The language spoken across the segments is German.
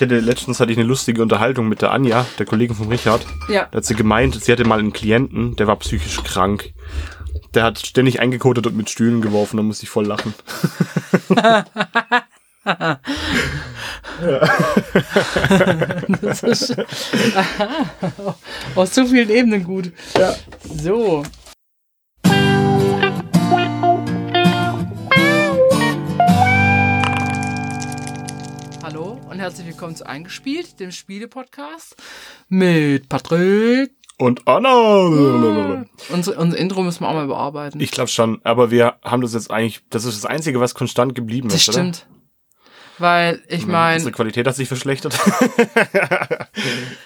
Ich hatte letztens hatte ich eine lustige Unterhaltung mit der Anja, der Kollegin von Richard. Ja. Da hat sie gemeint, sie hatte mal einen Klienten, der war psychisch krank. Der hat ständig eingekotet und mit Stühlen geworfen, da musste ich voll lachen. Das ist aus so vielen Ebenen gut. Ja. So. Und herzlich willkommen zu Eingespielt, dem Spiele-Podcast mit Patrick. Und Anna! Unser, unser Intro müssen wir auch mal bearbeiten. Ich glaube schon, aber wir haben das jetzt eigentlich, das ist das Einzige, was konstant geblieben das ist, oder? stimmt. Weil ich meine, Unsere Qualität hat sich verschlechtert.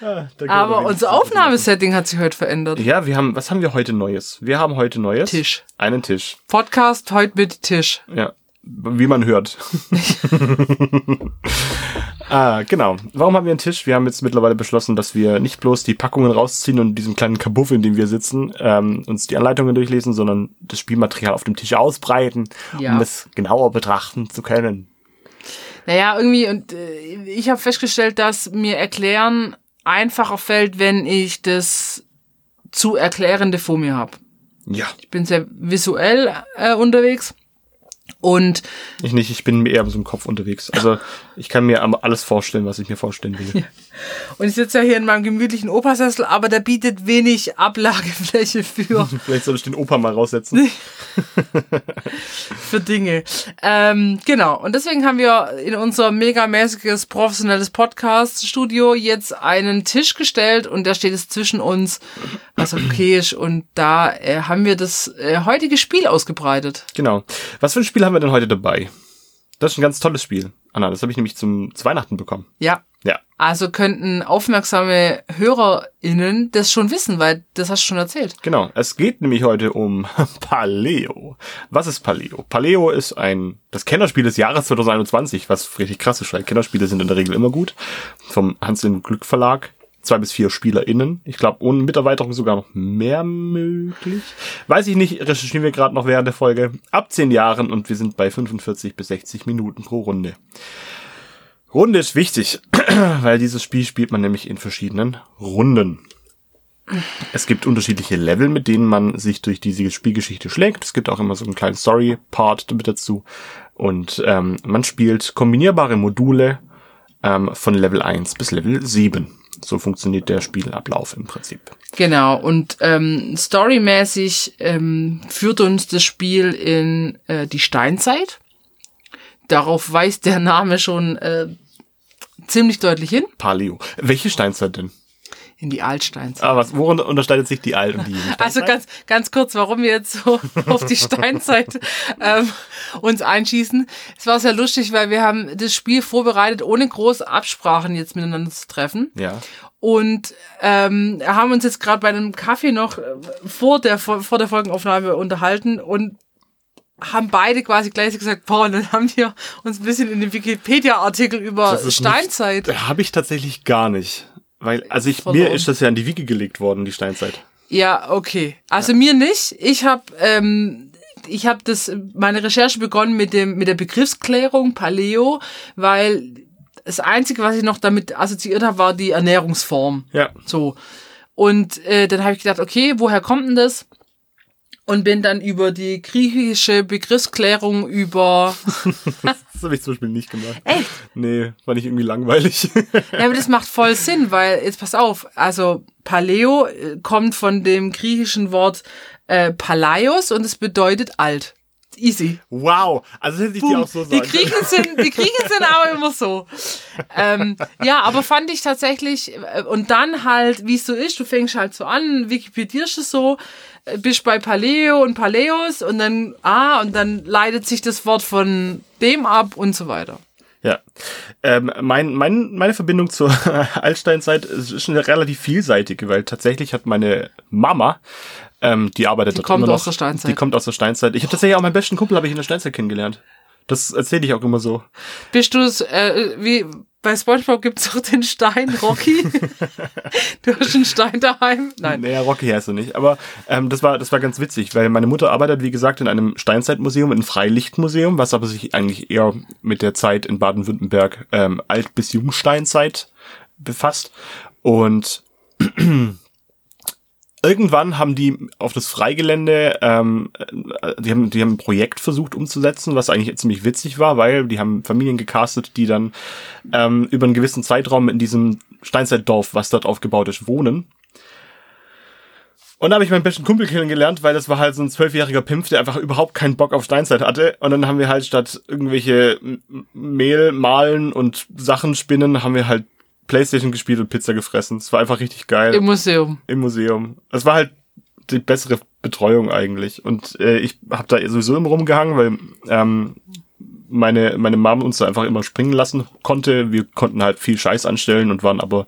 Da aber unser Aufnahmesetting hat sich heute verändert. Ja, wir haben, was haben wir heute Neues? Wir haben heute Neues. Tisch. Einen Tisch. Podcast heute mit Tisch. Ja. Wie man hört. ah, genau. Warum haben wir einen Tisch? Wir haben jetzt mittlerweile beschlossen, dass wir nicht bloß die Packungen rausziehen und in diesem kleinen Kabuff, in dem wir sitzen, ähm, uns die Anleitungen durchlesen, sondern das Spielmaterial auf dem Tisch ausbreiten, Ja. um es genauer betrachten zu können. Naja, irgendwie, und äh, ich habe festgestellt, dass mir Erklären einfacher fällt, wenn ich das zu Erklärende vor mir habe. Ja. Ich bin sehr visuell äh, unterwegs und Ich nicht, ich bin eher so im Kopf unterwegs. Also ich kann mir alles vorstellen, was ich mir vorstellen will. und ich sitze ja hier in meinem gemütlichen Opersessel, aber der bietet wenig Ablagefläche für Vielleicht soll ich den Opa mal raussetzen. für Dinge. Ähm, genau. Und deswegen haben wir in unser megamäßiges professionelles Podcast-Studio jetzt einen Tisch gestellt und der steht jetzt zwischen uns, was okay ist. Und da äh, haben wir das äh, heutige Spiel ausgebreitet. Genau. Was für ein Spiel haben wir denn heute dabei? Das ist ein ganz tolles Spiel. Anna, das habe ich nämlich zum zu Weihnachten bekommen. Ja. Ja. Also könnten aufmerksame HörerInnen das schon wissen, weil das hast du schon erzählt. Genau. Es geht nämlich heute um Paleo. Was ist Paleo? Paleo ist ein, das Kennerspiel des Jahres 2021, was richtig krass ist, weil Kennerspiele sind in der Regel immer gut. Vom Hans im Glück Verlag. Zwei bis vier SpielerInnen. Ich glaube, ohne Miterweiterung sogar noch mehr möglich. Weiß ich nicht, recherchieren wir gerade noch während der Folge. Ab zehn Jahren und wir sind bei 45 bis 60 Minuten pro Runde. Runde ist wichtig, weil dieses Spiel spielt man nämlich in verschiedenen Runden. Es gibt unterschiedliche Level, mit denen man sich durch diese Spielgeschichte schlägt. Es gibt auch immer so einen kleinen Story-Part mit dazu. Und ähm, man spielt kombinierbare Module ähm, von Level 1 bis Level 7. So funktioniert der Spielablauf im Prinzip. Genau, und ähm, storymäßig ähm, führt uns das Spiel in äh, die Steinzeit. Darauf weist der Name schon äh, ziemlich deutlich hin. Paleo. Welche Steinzeit denn? In die Altsteinzeit. Ah, was, worin unterscheidet sich die Alt und die Jugend? Also ganz, ganz kurz, warum wir jetzt so auf die Steinzeit ähm, uns einschießen. Es war sehr lustig, weil wir haben das Spiel vorbereitet, ohne große Absprachen jetzt miteinander zu treffen. Ja. Und ähm, haben uns jetzt gerade bei einem Kaffee noch äh, vor der, vor der Folgenaufnahme unterhalten und haben beide quasi gleich gesagt, boah, und dann haben wir uns ein bisschen in den Wikipedia-Artikel über Das ist Steinzeit. Habe ich tatsächlich gar nicht. Weil, also ich, mir ist das ja in die Wiege gelegt worden, die Steinzeit. Ja, okay. Also mir nicht. Ich habe ähm, ich habe das meine Recherche begonnen mit dem mit der Begriffsklärung Paleo, weil das einzige, was ich noch damit assoziiert habe, war die Ernährungsform. Ja. So. Und äh, dann habe ich gedacht, okay, woher kommt denn das? Und bin dann über die griechische Begriffsklärung über. Das habe ich zum Beispiel nicht gemacht. Echt? Nee, war nicht irgendwie langweilig. Ja, aber das macht voll Sinn, weil, jetzt pass auf, also Paleo äh, kommt von dem griechischen Wort äh, Palaios und es bedeutet alt. Easy. wow. Also hätte ich dir auch so Die sagen Griechen sind, die Griechen sind aber immer so. Ähm, ja, aber fand ich tatsächlich, äh, und dann halt, wie es so ist, du fängst halt so an, wikipedierst es so, äh, bist bei Paleo und Paleos und dann, ah, und dann leitet sich das Wort von dem ab und so weiter. Ja. Ähm, mein, mein, meine Verbindung zur Altsteinzeit ist schon relativ vielseitig, weil tatsächlich hat meine Mama, ähm, die arbeitet Die kommt immer noch, aus der Steinzeit. Die kommt aus der Steinzeit. Ich habe tatsächlich auch meinen besten Kumpel habe ich in der Steinzeit kennengelernt. Das erzähle ich auch immer so. Bist du es, äh, wie, bei SpongeBob gibt's doch den Stein Rocky. du hast einen Stein daheim. Nein. Naja, Rocky heißt er nicht. Aber ähm, das war das war ganz witzig, weil meine Mutter arbeitet, wie gesagt, in einem Steinzeitmuseum, in einem Freilichtmuseum, was aber sich eigentlich eher mit der Zeit in Baden-Württemberg ähm, Alt- bis Jungsteinzeit befasst. Und irgendwann haben die auf das Freigelände, ähm, äh, die haben, die haben ein Projekt versucht umzusetzen, was eigentlich ziemlich witzig war, weil die haben Familien gecastet, die dann ähm, über einen gewissen Zeitraum in diesem Steinzeitdorf, was dort aufgebaut ist, wohnen. Und da habe ich meinen besten Kumpel kennengelernt, weil das war halt so ein zwölfjähriger Pimpf, der einfach überhaupt keinen Bock auf Steinzeit hatte. Und dann haben wir halt statt irgendwelche Mehl malen und Sachen spinnen, haben wir halt Playstation gespielt und Pizza gefressen. Es war einfach richtig geil. Im Museum. Im Museum. Es war halt die bessere Betreuung eigentlich. Und äh, ich habe da sowieso immer rumgehangen, weil ähm, meine, meine Mom uns da einfach immer springen lassen konnte. Wir konnten halt viel Scheiß anstellen und waren aber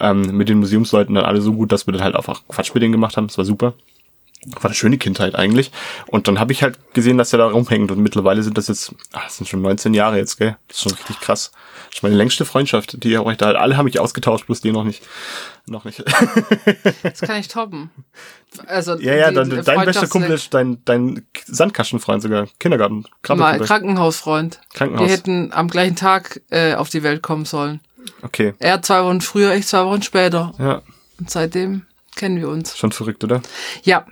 ähm, mit den Museumsleuten dann alle so gut, dass wir dann halt einfach Quatsch mit denen gemacht haben. Das war super. War eine schöne Kindheit eigentlich. Und dann habe ich halt gesehen, dass er da rumhängt. Und mittlerweile sind das jetzt, ach, das sind schon 19 Jahre jetzt, gell? Das ist schon richtig krass. Das ist meine längste Freundschaft, die ihr euch da halt, alle haben mich ausgetauscht, bloß die noch nicht. Noch nicht. Das kann ich toppen. Also, ja, ja, die dein bester Kumpel ist dein, dein Sandkastenfreund sogar. Kindergarten. Mal Krabbelgruppe. Krankenhausfreund. Krankenhaus. Wir hätten am gleichen Tag äh, auf die Welt kommen sollen. Okay. Er zwei Wochen früher, ich zwei Wochen später. Ja, Und seitdem kennen wir uns. schon verrückt, oder? Ja,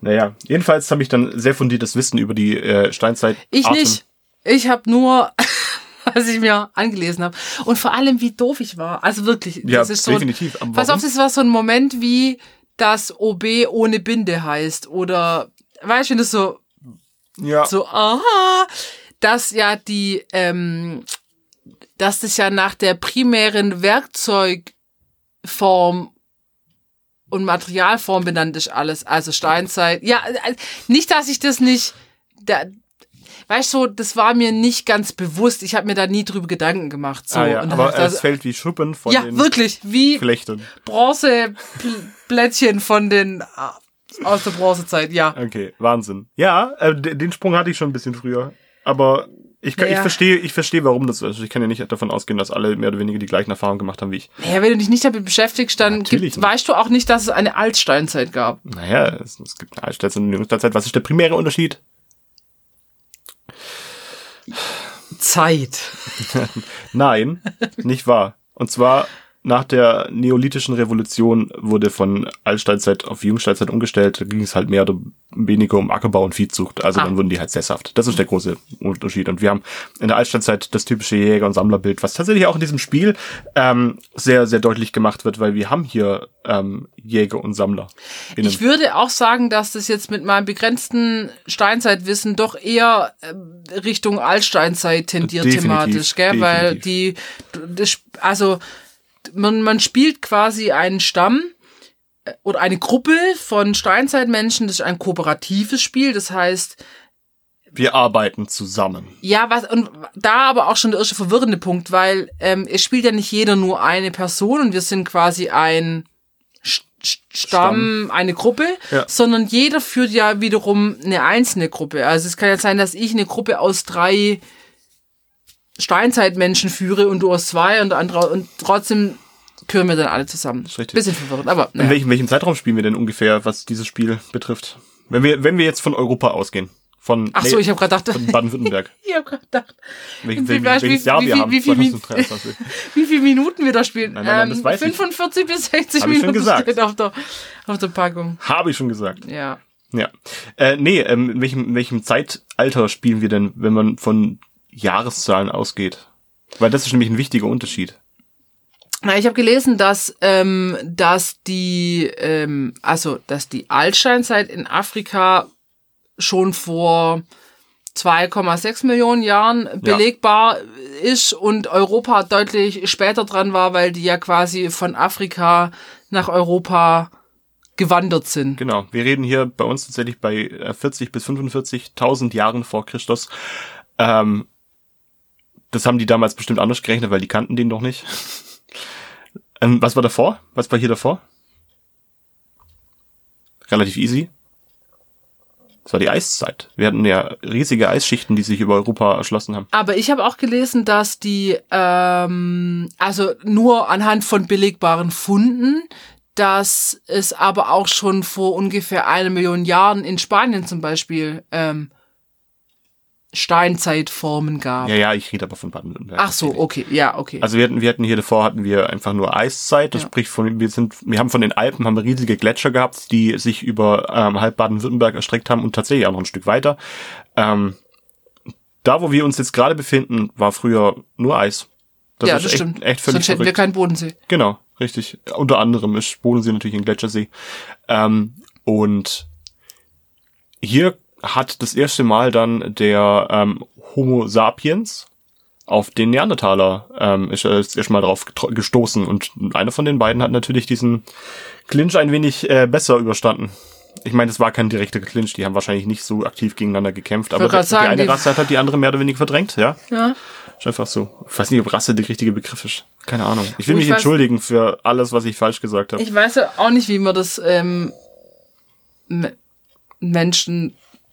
Naja, jedenfalls habe ich dann sehr fundiertes Wissen über die äh, Steinzeit. ich nicht. Ich habe nur, was ich mir angelesen habe. Und vor allem, wie doof ich war. Also wirklich. Ja, das ist so, definitiv. Aber Pass auf, das war so ein Moment wie das OB ohne Binde heißt. Oder, weißt du, wenn das so, Ja, so, aha, dass ja die, ähm, dass das ja nach der primären Werkzeugform und Materialform benannt ist alles. Also Steinzeit. Ja, äh, nicht, dass ich das nicht, da, weißt du, das war mir nicht ganz bewusst. Ich habe mir da nie drüber Gedanken gemacht. So. ah, ja. Aber das- es fällt wie Schuppen von ja, den wirklich, wie Flechten. Bronzeplättchen von den äh, aus der Bronzezeit, ja. Okay, Wahnsinn. Ja, äh, de- den Sprung hatte ich schon ein bisschen früher. Aber ich, kann- ich verstehe, ich verstehe, warum das so ist. Ich kann ja nicht davon ausgehen, dass alle mehr oder weniger die gleichen Erfahrungen gemacht haben wie ich. Naja, wenn du dich nicht damit beschäftigst, dann gibt, weißt du auch nicht, dass es eine Altsteinzeit gab. Naja, es, es gibt eine Altsteinzeit und eine Jungsteinzeit. Was ist der primäre Unterschied? Zeit. Nein, nicht wahr. Und zwar nach der neolithischen Revolution wurde von Altsteinzeit auf Jungsteinzeit umgestellt. Da ging es halt mehr oder weniger um Ackerbau und Viehzucht. Also Ah. dann wurden die halt sesshaft. Das ist der große Unterschied. Und wir haben in der Altsteinzeit das typische Jäger- und Sammlerbild, was tatsächlich auch in diesem Spiel ähm, sehr, sehr deutlich gemacht wird, weil wir haben hier ähm, Jäger und Sammler. Ich würde auch sagen, dass das jetzt mit meinem begrenzten Steinzeitwissen doch eher ähm, Richtung Altsteinzeit tendiert Definitiv, thematisch, gell? Weil die, das, also man, man spielt quasi einen Stamm äh, oder eine Gruppe von Steinzeitmenschen. Das ist ein kooperatives Spiel. Das heißt, wir arbeiten zusammen. Ja, was und da aber auch schon der erste verwirrende Punkt, weil ähm, es spielt ja nicht jeder nur eine Person und wir sind quasi ein Sch- Stamm, eine Gruppe, Ja. sondern jeder führt ja wiederum eine einzelne Gruppe. Also es kann ja sein, dass ich eine Gruppe aus drei Steinzeitmenschen führe und du aus zwei und der andere und trotzdem gehören wir dann alle zusammen. richtig. Bisschen verwirrend, aber In naja. welchem, welchem Zeitraum spielen wir denn ungefähr, was dieses Spiel betrifft? Wenn wir, wenn wir jetzt von Europa ausgehen. Von, Ach so, nee, ich habe gerade gedacht, von Baden-Württemberg. ich habe gerade gedacht, Welch, Wie- welches wie- Jahr wie wir viel- haben? wie viel Min- 2023. wie viele Minuten wir da spielen. Nein, nein, nein, das weiß ich. 45 bis 60 Hab ich Minuten gesagt. steht auf der, auf der Packung. Habe ich schon gesagt. Ja. Ja. Äh, nee, ähm, in welchem, in welchem Zeitalter spielen wir denn, wenn man von Jahreszahlen ausgeht? Weil das ist nämlich ein wichtiger Unterschied. Na, ich habe gelesen, dass, ähm, dass die, ähm, also, dass die Altsteinzeit in Afrika schon vor 2,6 Millionen Jahren belegbar ist und Europa deutlich später dran war, weil die ja quasi von Afrika nach Europa gewandert sind. Genau. Wir reden hier bei uns tatsächlich bei äh, 40 bis 45.000 Jahren vor Christus. Ähm, das haben die damals bestimmt anders gerechnet, weil die kannten den doch nicht. ähm, was war davor? Was war hier davor? Relativ easy. Das war die Eiszeit. Wir hatten ja riesige Eisschichten, die sich über Europa erschlossen haben. Aber ich habe auch gelesen, dass die, ähm, also nur anhand von belegbaren Funden, dass es aber auch schon vor ungefähr einer Million Jahren in Spanien zum Beispiel ähm, Steinzeitformen gab. Ja, ja, ich rede aber von Baden-Württemberg. Ach so, okay, ja, okay. Also wir hatten, wir hatten hier davor hatten wir einfach nur Eiszeit. Das Ja. spricht von, wir sind, wir haben von den Alpen haben wir riesige Gletscher gehabt, die sich über ähm, halb Baden-Württemberg erstreckt haben und tatsächlich auch noch ein Stück weiter. Ähm, da, wo wir uns jetzt gerade befinden, war früher nur Eis. Das ja, ist das echt, stimmt. echt völlig Sonst hätten wir verrückt. keinen Bodensee. Genau, richtig. Unter anderem ist Bodensee natürlich ein Gletschersee. Ähm, und hier hat das erste Mal dann der ähm, Homo sapiens auf den Neandertaler ähm, ist er erst mal drauf gestoßen und einer von den beiden hat natürlich diesen Clinch ein wenig äh, besser überstanden. Ich meine, es war kein direkter Clinch, die haben wahrscheinlich nicht so aktiv gegeneinander gekämpft, aber die sagen, eine die- Rasse hat halt die andere mehr oder weniger verdrängt, ja. Ja. Ist einfach so. Ich weiß nicht, ob Rasse der richtige Begriff ist. Keine Ahnung. Ich will Oh, mich ich weiß- entschuldigen für alles, was ich falsch gesagt habe. Ich weiß ja auch nicht, wie man das ähm, Me-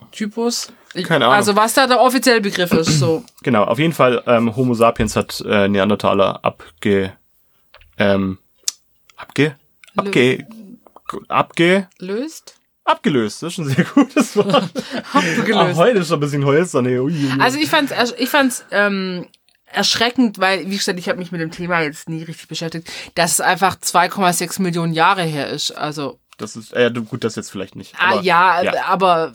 Menschentypus. Ich, Keine Ahnung. Also was da der offizielle Begriff ist, so. Genau, auf jeden Fall, ähm, Homo sapiens hat äh, Neandertaler abge... Ähm, abge... abge... abge... Löst? abgelöst. Das ist ein sehr gutes Wort. Ah, Abgelöst. heute ist schon ein bisschen hölzern. ey. Ui. Also ich fand's, ich fand's ähm, erschreckend, weil, wie gesagt, ich habe mich mit dem Thema jetzt nie richtig beschäftigt, dass es einfach 2,6 Millionen Jahre her ist. Also, das ist, äh, gut, das jetzt vielleicht nicht. ah, aber- ja, aber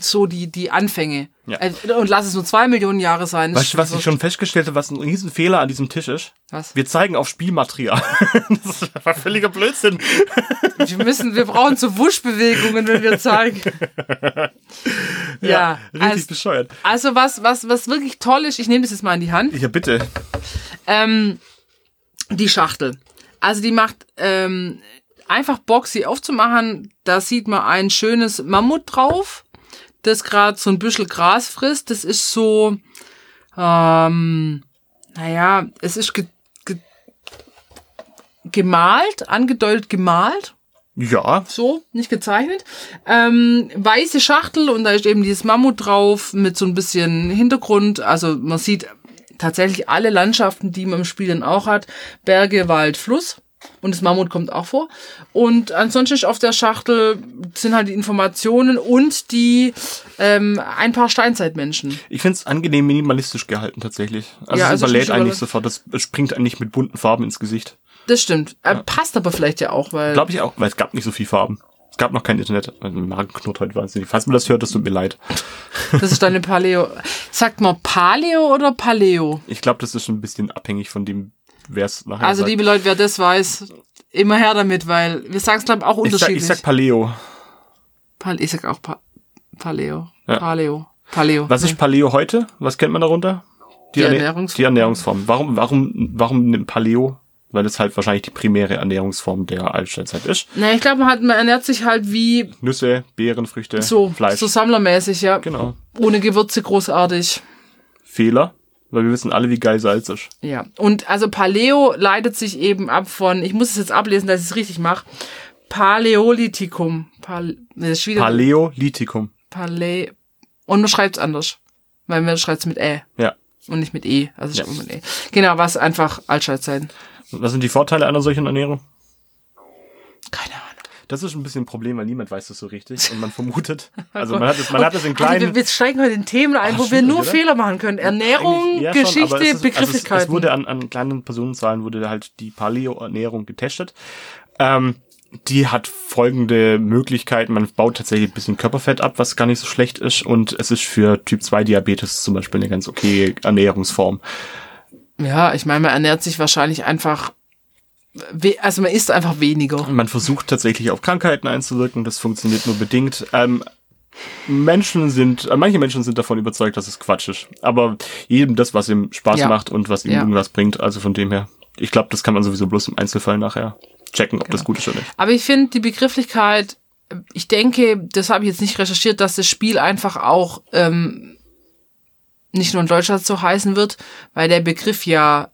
so die, die Anfänge. Ja. Äh, Und lass es nur zwei Millionen Jahre sein. Weißt du, was ich schon festgestellt habe, was ein Riesenfehler an diesem Tisch ist? Was? Wir zeigen auf Spielmaterial. das einfach völliger Blödsinn. Wir müssen, wir brauchen so Wuschbewegungen, wenn wir zeigen. ja, Richtig also, bescheuert. also was, was, was wirklich toll ist, ich nehme das jetzt mal in die Hand. Ja, bitte. Ähm, die Schachtel. Also die macht ähm, einfach Bock, sie aufzumachen. Da sieht man ein schönes Mammut drauf, das gerade so ein bisschen Gras frisst. Das ist so, ähm, naja, es ist ge ge gemalt, angedeutet gemalt Ja, so, nicht gezeichnet. Ähm, weiße Schachtel und da ist eben dieses Mammut drauf mit so ein bisschen Hintergrund. Also man sieht tatsächlich alle Landschaften, die man im Spiel dann auch hat. Berge, Wald, Fluss. Und das Mammut kommt auch vor. Und ansonsten ist auf der Schachtel sind halt die Informationen und die ähm, ein paar Steinzeitmenschen. ich find's angenehm minimalistisch gehalten tatsächlich. Also Ja, es also überlädt nicht eigentlich überla- sofort. Das es springt eigentlich mit bunten Farben ins Gesicht. Das stimmt. Äh, passt aber vielleicht ja auch, weil. Glaube ich auch, weil es gab nicht so viel Farben. Es gab noch kein Internet. Mein Magen knurrt heute wahnsinnig. Falls man das hört, das tut mir leid. Das ist deine Paleo. Sagt man Paleo oder Paleo? Ich glaube, das ist ein bisschen abhängig von dem, wer es nachher Also, sagt. liebe Leute, wer das weiß, immer her damit, weil wir sagen es, glaube ich, auch ich sag, unterschiedlich. ich sag Paleo. Pal ich sag auch pa Paleo. Ja. Paleo. Paleo. Was ist Paleo heute? Was kennt man darunter? Die Erne- Ernährungsform. Die Ernährungsform. Warum, warum, warum nimmt Paleo? Weil das halt wahrscheinlich die primäre Ernährungsform der Altsteinzeit ist. Na, ich glaube, man, man ernährt sich halt wie Nüsse, Beeren, Früchte, so, Fleisch. so sammlermäßig, ja. Genau. Ohne Gewürze großartig. Fehler, weil wir wissen alle, wie geil Salz ist. Ja. Und also Paleo leitet sich eben ab von, ich muss es jetzt ablesen, dass ich es richtig mache. Paläolithikum. Pal das ist wieder Paläolithikum. Palä und man schreibt es anders. Weil man schreibt es mit Ä Ja. und nicht mit E. Also Ja. schreibt man mit E. Genau, was einfach Altsteinzeiten. Was sind die Vorteile einer solchen Ernährung? Das ist ein bisschen ein Problem, weil niemand weiß das so richtig und man vermutet. Also man hat es, man hat es in Also kleinen. wir, wir steigen heute in Themen ein, Ach, wo wir nur oder? Fehler machen können. Ernährung, schon, Geschichte, aber es ist- Begrifflichkeiten. Also es, es wurde an, an kleinen Personenzahlen wurde halt die Paleo-Ernährung getestet. Ähm, die hat folgende Möglichkeiten. Man baut tatsächlich ein bisschen Körperfett ab, was gar nicht so schlecht ist. Und es ist für Typ 2 Diabetes zum Beispiel eine ganz okay Ernährungsform. ja, ich meine, man ernährt sich wahrscheinlich einfach, also man isst einfach weniger. Man versucht tatsächlich auf Krankheiten einzuwirken. Das funktioniert nur bedingt. Ähm, Menschen sind, äh, manche Menschen sind davon überzeugt, dass es Quatsch ist. Aber jedem das, was ihm Spaß Ja. macht und was ihm Ja. irgendwas bringt. Also von dem her, ich glaube, das kann man sowieso bloß im Einzelfall nachher checken, ob Genau. das gut ist oder nicht. Aber ich finde die Begrifflichkeit, ich denke, das habe ich jetzt nicht recherchiert, dass das Spiel einfach auch ähm, nicht nur in Deutschland so heißen wird, weil der Begriff ja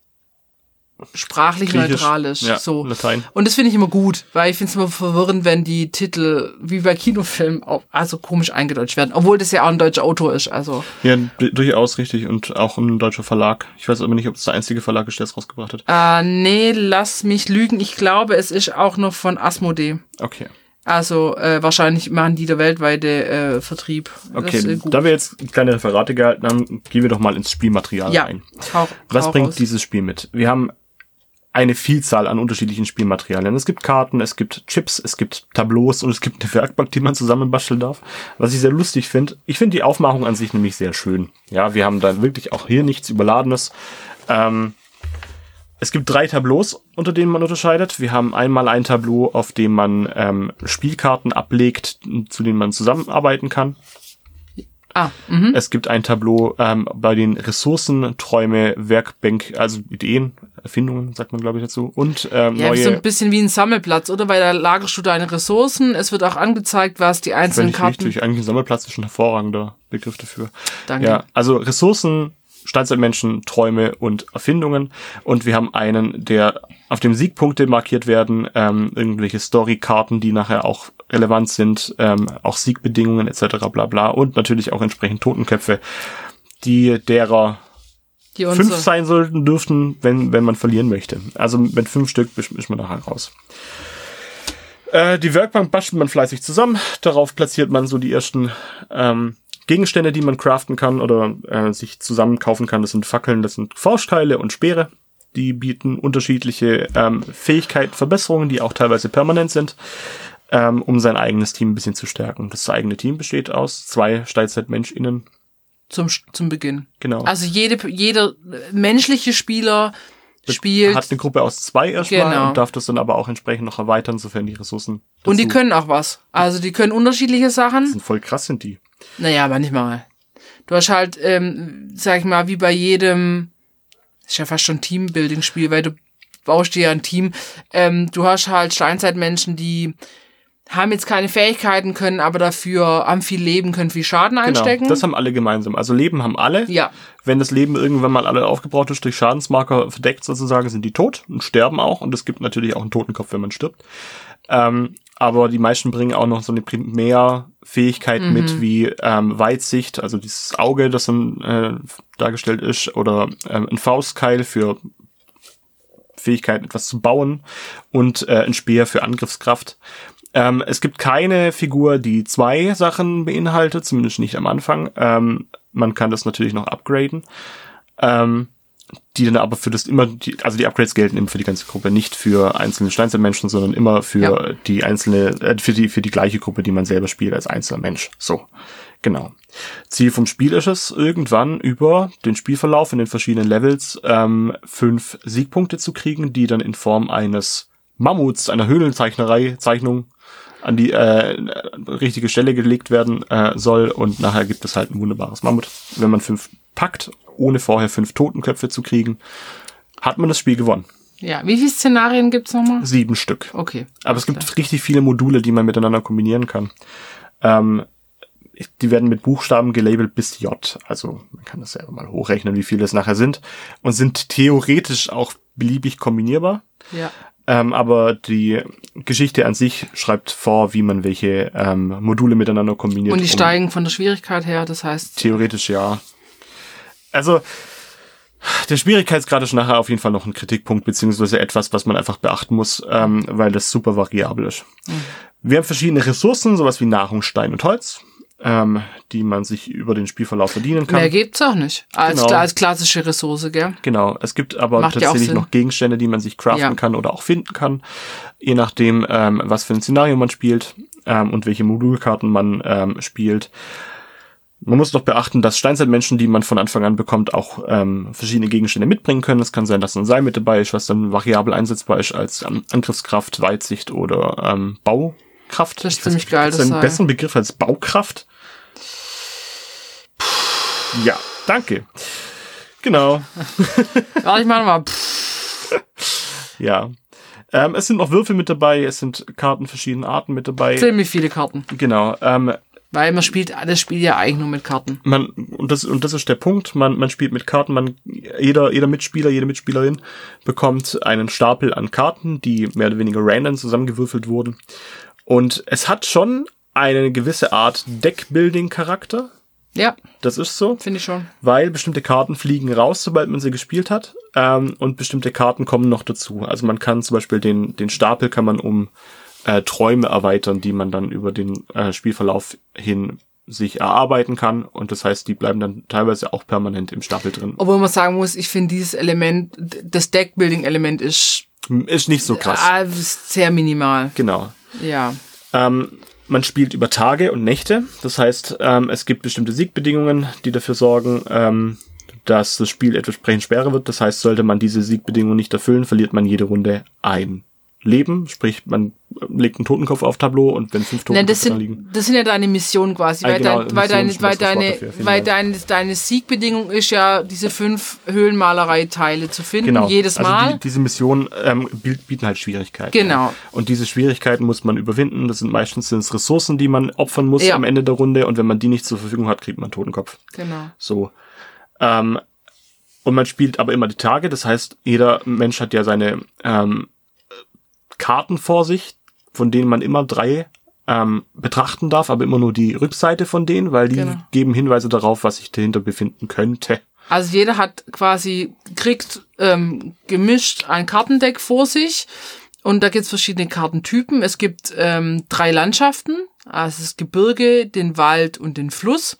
sprachlich Griechisch, neutral ist. ja, so. Latein. Und das finde ich immer gut, weil ich finde es immer verwirrend, wenn die Titel wie bei Kinofilmen auch, also komisch eingedeutscht werden, obwohl das ja auch ein deutscher Autor ist. Also Ja, durchaus richtig und auch ein deutscher Verlag. Ich weiß aber nicht, ob es der einzige Verlag ist, der es rausgebracht hat. äh, nee, lass mich lügen. Ich glaube, es ist auch noch von Asmodee. Okay. Also äh, wahrscheinlich machen die der weltweite äh, Vertrieb. Okay, äh, da wir jetzt kleine Referate gehalten haben, gehen wir doch mal ins Spielmaterial ja, rein. hau, Was hau bringt raus. dieses Spiel mit? Wir haben eine Vielzahl an unterschiedlichen Spielmaterialien. Es gibt Karten, es gibt Chips, es gibt Tableaus und es gibt eine Werkbank, die man zusammenbasteln darf. Was ich sehr lustig finde. Ich finde die Aufmachung an sich nämlich sehr schön. Ja, wir haben da wirklich auch hier nichts Überladenes. Ähm, es gibt drei Tableaus, unter denen man unterscheidet. Wir haben einmal ein Tableau, auf dem man ähm, Spielkarten ablegt, zu denen man zusammenarbeiten kann. Ah, mhm. Es gibt ein Tableau ähm, bei den Ressourcen, Träume, Werkbank, also Ideen, Erfindungen, sagt man glaube ich dazu, und ähm, Ja, neue. so ein bisschen wie ein Sammelplatz, oder? Weil da lagerst du deine Ressourcen. Es wird auch angezeigt, was die einzelnen Karten. richtig, eigentlich ein Sammelplatz ist ein hervorragender Begriff dafür. Danke. Ja, also Ressourcen, Steinzeitmenschen, Träume und Erfindungen. Und wir haben einen, der auf dem Siegpunkte markiert werden, ähm, irgendwelche Storykarten, die nachher auch relevant sind, ähm, auch Siegbedingungen etc. bla bla und natürlich auch entsprechend Totenköpfe, die derer Die fünf sein sollten, dürften, wenn, wenn man verlieren möchte. Also mit fünf Stück ist man nachher raus. Äh, die Werkbank bastelt man fleißig zusammen. Darauf platziert man so die ersten ähm, Gegenstände, die man craften kann oder äh, sich zusammen kaufen kann. Das sind Fackeln, das sind Faustkeile und Speere. Die bieten unterschiedliche ähm, Fähigkeiten, Verbesserungen, die auch teilweise permanent sind, ähm, um sein eigenes Team ein bisschen zu stärken. Das eigene Team besteht aus zwei SteilzeitmenschInnen. zum, zum Beginn. Genau. Also jede, jeder menschliche Spieler spielt hat eine Gruppe aus zwei erstmal Genau. und darf das dann aber auch entsprechend noch erweitern, sofern die Ressourcen. und die können auch was. Also die können unterschiedliche Sachen. sind voll krass sind die. Naja, manchmal. Du hast halt, ähm, sag ich mal, wie bei jedem, ist ja fast schon Teambuilding-Spiel, weil du baust dir ja ein Team. Ähm, du hast halt Steinzeitmenschen, die haben jetzt keine Fähigkeiten, können aber dafür haben viel Leben, können viel Schaden einstecken. Genau, das haben alle gemeinsam. Also Leben haben alle. ja, Wenn das Leben irgendwann mal alle aufgebraucht ist, durch Schadensmarker verdeckt sozusagen, sind die tot und sterben auch. Und es gibt natürlich auch einen Totenkopf, wenn man stirbt. Ähm, aber die meisten bringen auch noch so eine Primärfähigkeit Mhm. mit wie ähm, Weitsicht, also dieses Auge, das dann äh, dargestellt ist, oder ähm, ein Faustkeil für Fähigkeit, etwas zu bauen und äh, ein Speer für Angriffskraft. Ähm, es gibt keine Figur, die zwei Sachen beinhaltet, zumindest nicht am Anfang. Ähm, man kann das natürlich noch upgraden. Ähm, die dann aber für das immer, die, also die Upgrades gelten immer für die ganze Gruppe, nicht für einzelne Steinzeitmenschen, sondern immer für Ja. die einzelne, äh, für die, für die gleiche Gruppe, die man selber spielt als einzelner Mensch. So. Genau. Ziel vom Spiel ist es, irgendwann über den Spielverlauf in den verschiedenen Levels ähm, fünf Siegpunkte zu kriegen, die dann in Form eines Mammuts, einer Höhlenzeichnerei, Zeichnung an die äh, richtige Stelle gelegt werden äh, soll und nachher gibt es halt ein wunderbares Mammut. Wenn man fünf packt, ohne vorher fünf Totenköpfe zu kriegen, hat man das Spiel gewonnen. ja. Wie viele Szenarien gibt's nochmal? Sieben Stück. Okay. Aber es gibt richtig viele Module, die man miteinander kombinieren kann. Ähm, die werden mit Buchstaben gelabelt bis J. Also man kann das selber mal hochrechnen, wie viele es nachher sind. Und sind theoretisch auch beliebig kombinierbar. Ja. Ähm, aber die Geschichte an sich schreibt vor, wie man welche ähm, Module miteinander kombiniert. Und die um- steigen von der Schwierigkeit her, das heißt, Theoretisch ja. Also, der Schwierigkeitsgrad ist nachher auf jeden Fall noch ein Kritikpunkt, beziehungsweise etwas, was man einfach beachten muss, ähm, weil das super variabel ist. Wir haben verschiedene Ressourcen, sowas wie Nahrung, Stein und Holz, ähm, die man sich über den Spielverlauf verdienen kann. mehr gibt's auch nicht. Als, Genau. als klassische Ressource, gell? Genau, es gibt aber Macht tatsächlich noch Gegenstände, die man sich craften Ja. kann oder auch finden kann, je nachdem, ähm, was für ein Szenario man spielt ähm, und welche Modulkarten man ähm, spielt. Man muss doch beachten, dass Steinzeitmenschen, die man von Anfang an bekommt, auch ähm, verschiedene Gegenstände mitbringen können. Es kann sein, dass ein Seil mit dabei ist, was dann variabel einsetzbar ist als ähm, Angriffskraft, Weitsicht oder ähm, Baukraft. Das ist Ich ziemlich geil, das einen Seil. besseren Begriff als Baukraft? Ja, danke. Genau. Warte, ich mach mal. Ja. Ähm, es sind noch Würfel mit dabei, es sind Karten verschiedener Arten mit dabei. ziemlich viele Karten. Genau. Ähm, Weil man spielt das Spiel ja eigentlich nur mit Karten. Man, und das, und das ist der Punkt, man, man spielt mit Karten, man, jeder, jeder Mitspieler, jede Mitspielerin bekommt einen Stapel an Karten, die mehr oder weniger random zusammengewürfelt wurden. Und es hat schon eine gewisse Art Deckbuilding-Charakter. Ja, Das ist so. finde ich schon. weil bestimmte Karten fliegen raus, sobald man sie gespielt hat, ähm, und bestimmte Karten kommen noch dazu. Also man kann zum Beispiel den, den Stapel kann man um äh, Träume erweitern, die man dann über den äh, Spielverlauf hin sich erarbeiten kann. Und das heißt, die bleiben dann teilweise auch permanent im Stapel drin. Obwohl man sagen muss, ich finde dieses Element, das Deckbuilding-Element ist, Ist nicht so krass. ah, ist sehr minimal. Genau. Ja. Ähm, man spielt über Tage und Nächte. Das heißt, ähm, es gibt bestimmte Siegbedingungen, die dafür sorgen, ähm, dass das Spiel entsprechend schwerer wird. Das heißt, sollte man diese Siegbedingungen nicht erfüllen, verliert man jede Runde ein Leben. Sprich, man legt einen Totenkopf auf Tableau und wenn fünf Nein, das Totenköpfe da sind, liegen. das sind ja deine Missionen quasi, Ah, weil, genau, dein, weil, deine, weil, deine, dafür, weil deine, deine Siegbedingung ist ja, diese fünf Höhlenmalereiteile zu finden, Genau. jedes also Mal. Die, diese Missionen ähm, biet- bieten halt Schwierigkeiten. Genau. Und diese Schwierigkeiten muss man überwinden. Das sind meistens sind's Ressourcen, die man opfern muss Ja. am Ende der Runde. Und wenn man die nicht zur Verfügung hat, kriegt man einen Totenkopf. genau. So. Ähm, und man spielt aber immer die Tage. Das heißt, jeder Mensch hat ja seine ähm, Karten vor sich, von denen man immer drei ähm, betrachten darf, aber immer nur die Rückseite von denen, weil die Genau. geben Hinweise darauf, was sich dahinter befinden könnte. Also jeder hat quasi, kriegt ähm, gemischt ein Kartendeck vor sich und da gibt's verschiedene Kartentypen. Es gibt ähm, drei Landschaften, also das Gebirge, den Wald und den Fluss.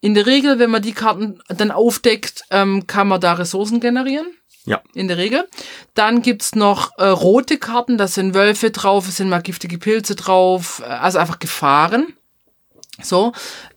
In der Regel, wenn man die Karten dann aufdeckt, ähm, kann man da Ressourcen generieren. Ja. In der Regel. Dann gibt's noch äh, rote Karten, da sind Wölfe drauf, es sind mal giftige Pilze drauf, äh, also einfach Gefahren. So,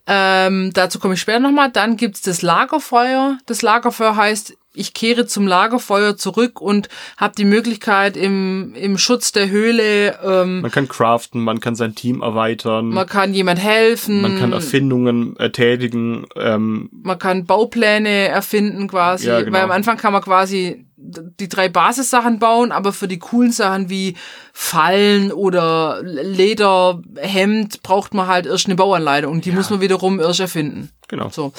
ähm, dazu komme ich später nochmal. Dann gibt's das Lagerfeuer. Das Lagerfeuer heißt, ich kehre zum Lagerfeuer zurück und habe die Möglichkeit im, im Schutz der Höhle, ähm, Man kann craften, man kann sein Team erweitern, man kann jemand helfen, man kann Erfindungen äh, tätigen, ähm, man kann Baupläne erfinden quasi, Ja, genau. weil am Anfang kann man quasi die drei Basissachen bauen, aber für die coolen Sachen wie Fallen oder Lederhemd braucht man halt erst eine Bauanleitung und die muss man wiederum erst erfinden. genau. So.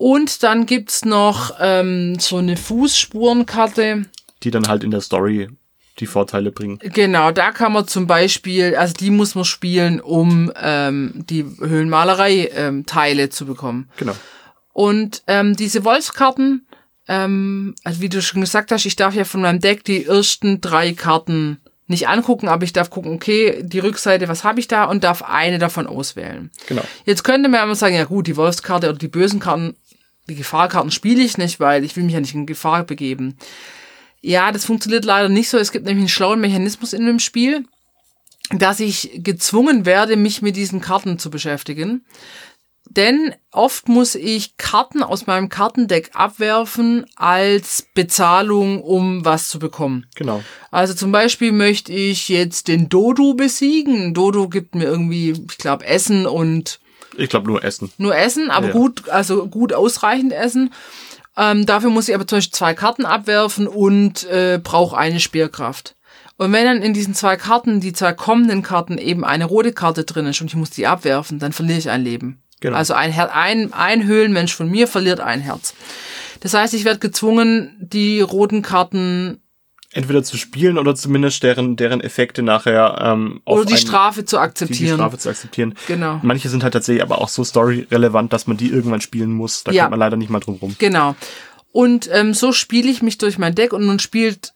Und dann gibt's noch ähm, so eine Fußspurenkarte. Die dann halt in der Story die Vorteile bringen. Genau, da kann man zum Beispiel, also die muss man spielen, um ähm, die Höhlenmalerei-Teile zu bekommen. Genau. Und ähm, diese Wolfskarten, ähm, also wie du schon gesagt hast, ich darf ja von meinem Deck die ersten drei Karten nicht angucken, aber ich darf gucken, okay, die Rückseite, was habe ich da und darf eine davon auswählen. Genau. Jetzt könnte man aber sagen, ja gut, die Wolfskarte oder die bösen Karten, die Gefahrkarten spiele ich nicht, weil ich will mich ja nicht in Gefahr begeben. Ja, das funktioniert leider nicht so. Es gibt nämlich einen schlauen Mechanismus in dem Spiel, dass ich gezwungen werde, mich mit diesen Karten zu beschäftigen. Denn oft muss ich Karten aus meinem Kartendeck abwerfen als Bezahlung, um was zu bekommen. Genau. Also zum Beispiel möchte ich jetzt den Dodo besiegen. Dodo gibt mir irgendwie, ich glaube, Essen und Ich glaube nur Essen. nur Essen, aber Ja. gut, also gut ausreichend Essen. Ähm, dafür muss ich aber zum Beispiel zwei Karten abwerfen und äh, brauche eine Speerkraft. Und wenn dann in diesen zwei Karten, die zwei kommenden Karten, eben eine rote Karte drin ist und ich muss die abwerfen, dann verliere ich ein Leben. Genau. Also ein, Her ein, ein Höhlenmensch von mir verliert ein Herz. Das heißt, ich werde gezwungen, die roten Karten Entweder zu spielen oder zumindest deren, deren Effekte nachher ähm, auf oder die ein- Strafe zu die, die akzeptieren. Strafe zu akzeptieren. Genau. Manche sind halt tatsächlich aber auch so story-relevant, dass man die irgendwann spielen muss. Da Ja. kommt man leider nicht mal drum rum. Genau. Und ähm, so spiele ich mich durch mein Deck und man spielt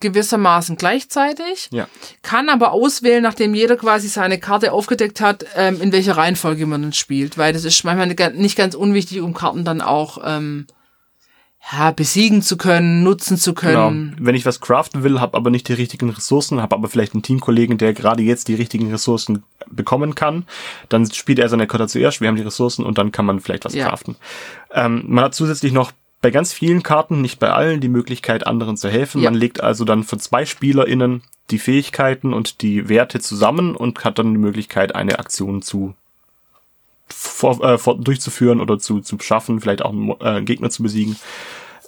gewissermaßen gleichzeitig, Ja. kann aber auswählen, nachdem jeder quasi seine Karte aufgedeckt hat, ähm, in welcher Reihenfolge man dann spielt, weil das ist manchmal nicht ganz- nicht ganz unwichtig, um Karten dann auch ähm, ja, besiegen zu können, nutzen zu Genau. können. Wenn ich was craften will, habe aber nicht die richtigen Ressourcen, habe aber vielleicht einen Teamkollegen, der gerade jetzt die richtigen Ressourcen bekommen kann, dann spielt er seine Karte zuerst, wir haben die Ressourcen und dann kann man vielleicht was Ja. craften. Ähm, man hat zusätzlich noch bei ganz vielen Karten, nicht bei allen, die Möglichkeit, anderen zu helfen. Ja. Man legt also dann für zwei SpielerInnen die Fähigkeiten und die Werte zusammen und hat dann die Möglichkeit, eine Aktion zu vor, äh, vor, durchzuführen oder zu, zu schaffen, vielleicht auch einen äh, Gegner zu besiegen.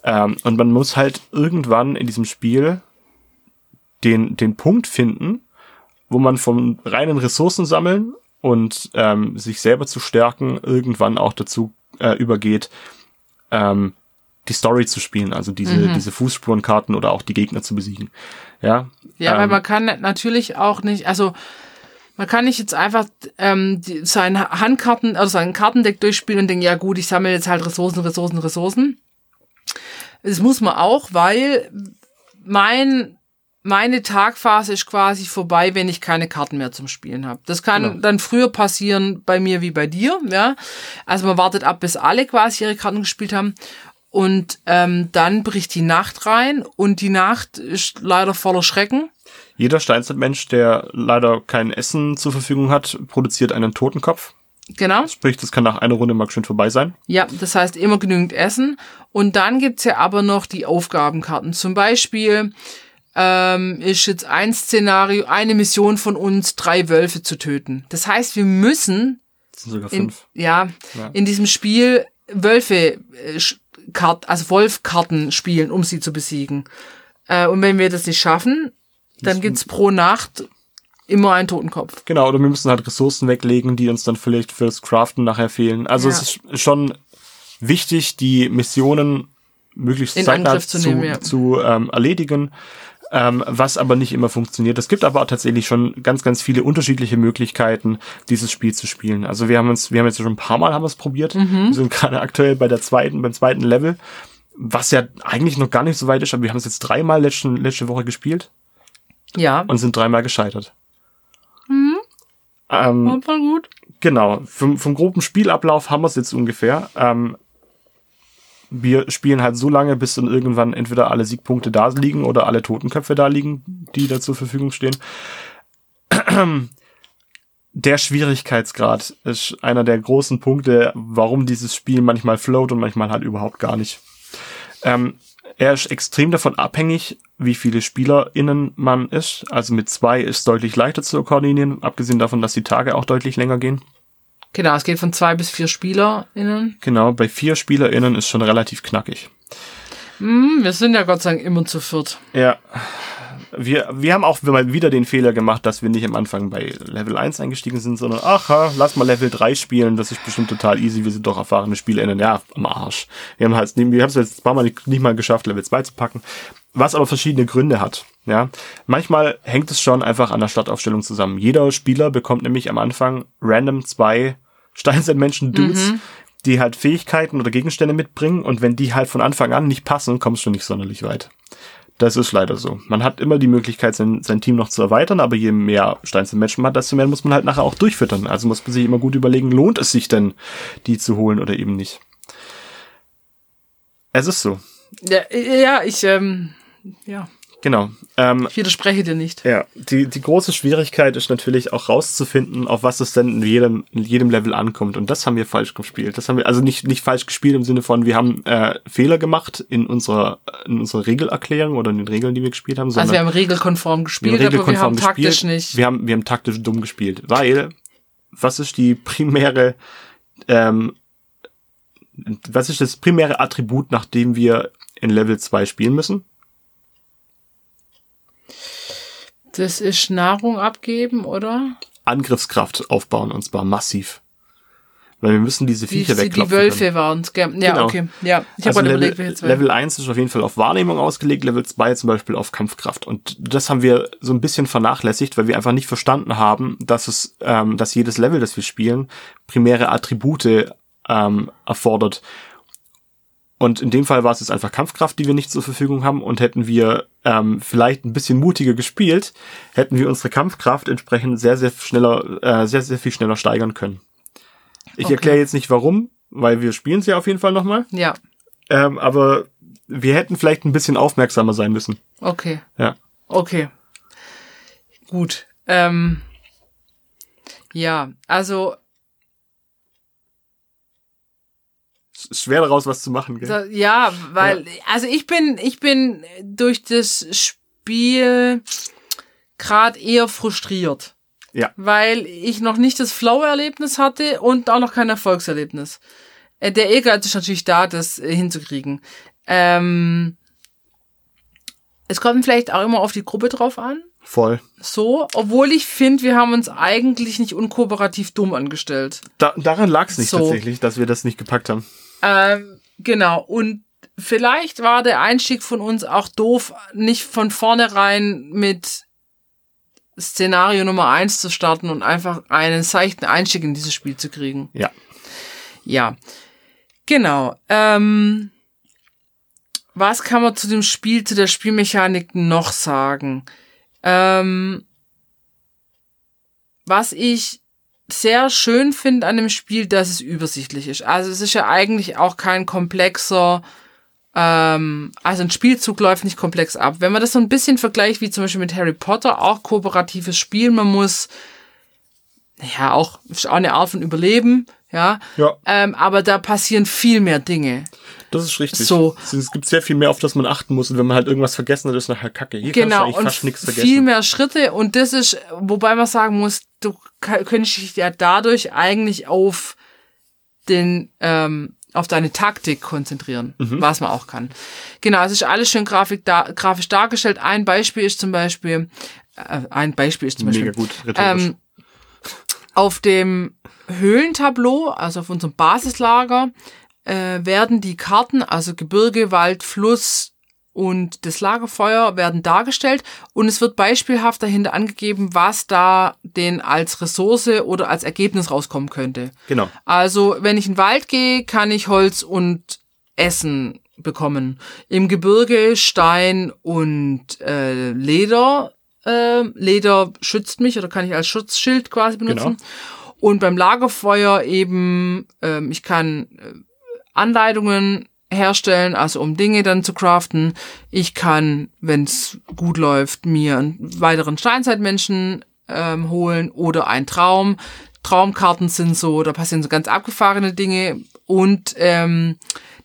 Ähm, und man muss halt irgendwann in diesem Spiel den, den Punkt finden, wo man vom reinen Ressourcen sammeln und ähm, sich selber zu stärken, irgendwann auch dazu äh, übergeht, ähm, die Story zu spielen, also diese, Mhm. diese Fußspurenkarten oder auch die Gegner zu besiegen. Ja, Ja, weil Ähm, man kann natürlich auch nicht, also man kann nicht jetzt einfach ähm, die, seine Handkarten, also sein Kartendeck durchspielen und denken, ja gut, ich sammle jetzt halt Ressourcen, Ressourcen, Ressourcen. Das muss man auch, weil mein meine Tagphase ist quasi vorbei, wenn ich keine Karten mehr zum Spielen habe. Das kann Genau. dann früher passieren bei mir wie bei dir, ja. Also man wartet ab, bis alle quasi ihre Karten gespielt haben. Und ähm, dann bricht die Nacht rein und die Nacht ist leider voller Schrecken. Jeder Steinzeitmensch, der leider kein Essen zur Verfügung hat, produziert einen Totenkopf. Genau. Sprich, das kann nach einer Runde mal schön vorbei sein. Ja, das heißt immer genügend Essen. Und dann gibt's ja aber noch die Aufgabenkarten. Zum Beispiel ähm, ist jetzt ein Szenario, eine Mission von uns, drei Wölfe zu töten. Das heißt, wir müssen Das sind sogar in, fünf. ja, Ja. in diesem Spiel Wölfe, äh, Kart, also Wolfkarten spielen, um sie zu besiegen. Äh, und wenn wir das nicht schaffen, dann gibt's pro Nacht immer einen Totenkopf. Genau, oder wir müssen halt Ressourcen weglegen, die uns dann vielleicht fürs Craften nachher fehlen. Also Ja. es ist schon wichtig, die Missionen möglichst In zeitnah Angriff zu zu, nehmen, ja. zu ähm, erledigen, ähm, was aber nicht immer funktioniert. Es gibt aber tatsächlich schon ganz, ganz viele unterschiedliche Möglichkeiten, dieses Spiel zu spielen. Also wir haben uns, wir haben jetzt schon ein paar Mal haben wir es probiert. Mhm. Wir sind gerade aktuell bei der zweiten, beim zweiten Level, was ja eigentlich noch gar nicht so weit ist, aber wir haben es jetzt dreimal letzte, letzte Woche gespielt Ja, und sind dreimal gescheitert. Mhm. Ähm, voll gut. Genau, vom, vom groben Spielablauf haben wir es jetzt ungefähr. Ähm, wir spielen halt so lange, bis dann irgendwann entweder alle Siegpunkte da liegen oder alle Totenköpfe da liegen, die da zur Verfügung stehen. Der Schwierigkeitsgrad ist einer der großen Punkte, warum dieses Spiel manchmal float und manchmal halt überhaupt gar nicht. Ähm, er ist extrem davon abhängig, wie viele SpielerInnen man ist. Also mit zwei ist deutlich leichter zu koordinieren, abgesehen davon, dass die Tage auch deutlich länger gehen. Genau, es geht von zwei bis vier SpielerInnen. Genau, bei vier SpielerInnen ist schon relativ knackig. Hm, wir sind ja Gott sei Dank immer zu viert. Ja. Wir, wir haben auch mal wieder den Fehler gemacht, dass wir nicht am Anfang bei Level 1 eingestiegen sind, sondern, aha, lass mal Level 3 spielen, das ist bestimmt total easy, wir sind doch erfahrene SpielerInnen. Ja, am Arsch. Wir haben halt, wir haben es jetzt ein paar Mal nicht, nicht mal geschafft, Level 2 zu packen, was aber verschiedene Gründe hat. Ja, manchmal hängt es schon einfach an der Startaufstellung zusammen. Jeder Spieler bekommt nämlich am Anfang random zwei Steinzeitmenschen-Dudes, die halt Fähigkeiten oder Gegenstände mitbringen und wenn die halt von Anfang an nicht passen, kommst du nicht sonderlich weit. Das ist leider so. Man hat immer die Möglichkeit, sein, sein Team noch zu erweitern, aber je mehr Steinzeitmenschen man hat, desto mehr muss man halt nachher auch durchfüttern. Also muss man sich immer gut überlegen, lohnt es sich denn, die zu holen oder eben nicht. Es ist so. Ja, ja ich, ähm, ja, Genau. Ähm, ich widerspreche dir nicht. Ja, die, die große Schwierigkeit ist natürlich auch rauszufinden, auf was es denn in jedem, in jedem Level ankommt. Und das haben wir falsch gespielt. Das haben wir, also nicht, nicht falsch gespielt im Sinne von, wir haben äh, Fehler gemacht in unserer, in unserer Regelerklärung oder in den Regeln, die wir gespielt haben, Also sondern wir haben regelkonform wir gespielt, haben aber wir regelkonform haben taktisch gespielt. nicht. Wir haben, wir haben taktisch dumm gespielt. Weil, was ist die primäre, ähm, was ist das primäre Attribut, nach dem wir in Level 2 spielen müssen? Das ist Nahrung abgeben, oder? Angriffskraft aufbauen und zwar massiv. Weil wir müssen diese Die, Viecher die, wegklopfen die Wölfe waren es. Ja, Genau. okay. Ja, ich Also habe Level, überlegt. Level 1 ist auf jeden Fall auf Wahrnehmung ausgelegt, Level 2 zum Beispiel auf Kampfkraft. Und das haben wir so ein bisschen vernachlässigt, weil wir einfach nicht verstanden haben, dass es, ähm, dass jedes Level, das wir spielen, primäre Attribute ähm, erfordert. Und in dem Fall war es jetzt einfach Kampfkraft, die wir nicht zur Verfügung haben. Und hätten wir ähm, vielleicht ein bisschen mutiger gespielt, hätten wir unsere Kampfkraft entsprechend sehr, sehr schneller, äh, sehr, sehr viel schneller steigern können. Ich Okay. erkläre jetzt nicht warum, weil wir spielen es ja auf jeden Fall nochmal. Ja, Ähm, aber wir hätten vielleicht ein bisschen aufmerksamer sein müssen. okay. Ja. Okay. Gut. Ähm, ja, also Es ist schwer daraus was zu machen, gell? Ja, weil, also ich bin, ich bin durch das Spiel gerade eher frustriert. Ja. Weil ich noch nicht das Flow-Erlebnis hatte und auch noch kein Erfolgserlebnis. Äh, Der Ehrgeiz ist natürlich da, das äh, hinzukriegen. Ähm, es kommt vielleicht auch immer auf die Gruppe drauf an. Voll. So, obwohl ich finde, wir haben uns eigentlich nicht unkooperativ dumm angestellt. Da, daran lag es nicht So. tatsächlich, dass wir das nicht gepackt haben. Ähm, genau. Und vielleicht war der Einstieg von uns auch doof, nicht von vornherein mit Szenario Nummer eins zu starten und einfach einen seichten Einstieg in dieses Spiel zu kriegen. Ja. Ja. Genau. Ähm, was kann man zu dem Spiel, zu der Spielmechanik noch sagen? Ähm, was ich sehr schön finde an dem Spiel, dass es übersichtlich ist. Also es ist ja eigentlich auch kein komplexer, ähm, also ein Spielzug läuft nicht komplex ab. Wenn man das so ein bisschen vergleicht, wie zum Beispiel mit Harry Potter, auch kooperatives Spiel, man muss, ja, auch, ist auch eine Art von Überleben, ja. Ja. Ähm, aber da passieren viel mehr Dinge. Das ist richtig. So. Es- gibt sehr viel mehr, auf das man achten muss. Und wenn man halt irgendwas vergessen hat, ist nachher kacke. Hier kannst du Genau, eigentlich und fast nichts viel vergessen. mehr Schritte und das ist, wobei man sagen muss, du könntest dich ja dadurch eigentlich auf den, ähm, auf deine Taktik konzentrieren, Mhm. was man auch kann. Genau, es ist alles schön grafik da, grafisch dargestellt. Ein Beispiel ist zum Beispiel, äh, ein Beispiel ist zum Beispiel, Mega gut, rhetorisch. ähm, auf dem Höhlentableau, also auf unserem Basislager, äh, werden die Karten, also Gebirge, Wald, Fluss und das Lagerfeuer werden dargestellt und es wird beispielhaft dahinter angegeben, was da denn als Ressource oder als Ergebnis rauskommen könnte. genau. Also, wenn ich in den Wald gehe, kann ich Holz und Essen bekommen. Im Gebirge Stein und äh, Leder. Äh, Leder schützt mich oder kann ich als Schutzschild quasi benutzen. Und beim Lagerfeuer eben, ähm, ich kann äh, Anleitungen herstellen, also um Dinge dann zu craften. Ich kann, wenn es gut läuft, mir einen weiteren Steinzeitmenschen ähm, holen oder ein Traum. Traumkarten sind so, da passieren so ganz abgefahrene Dinge und ähm,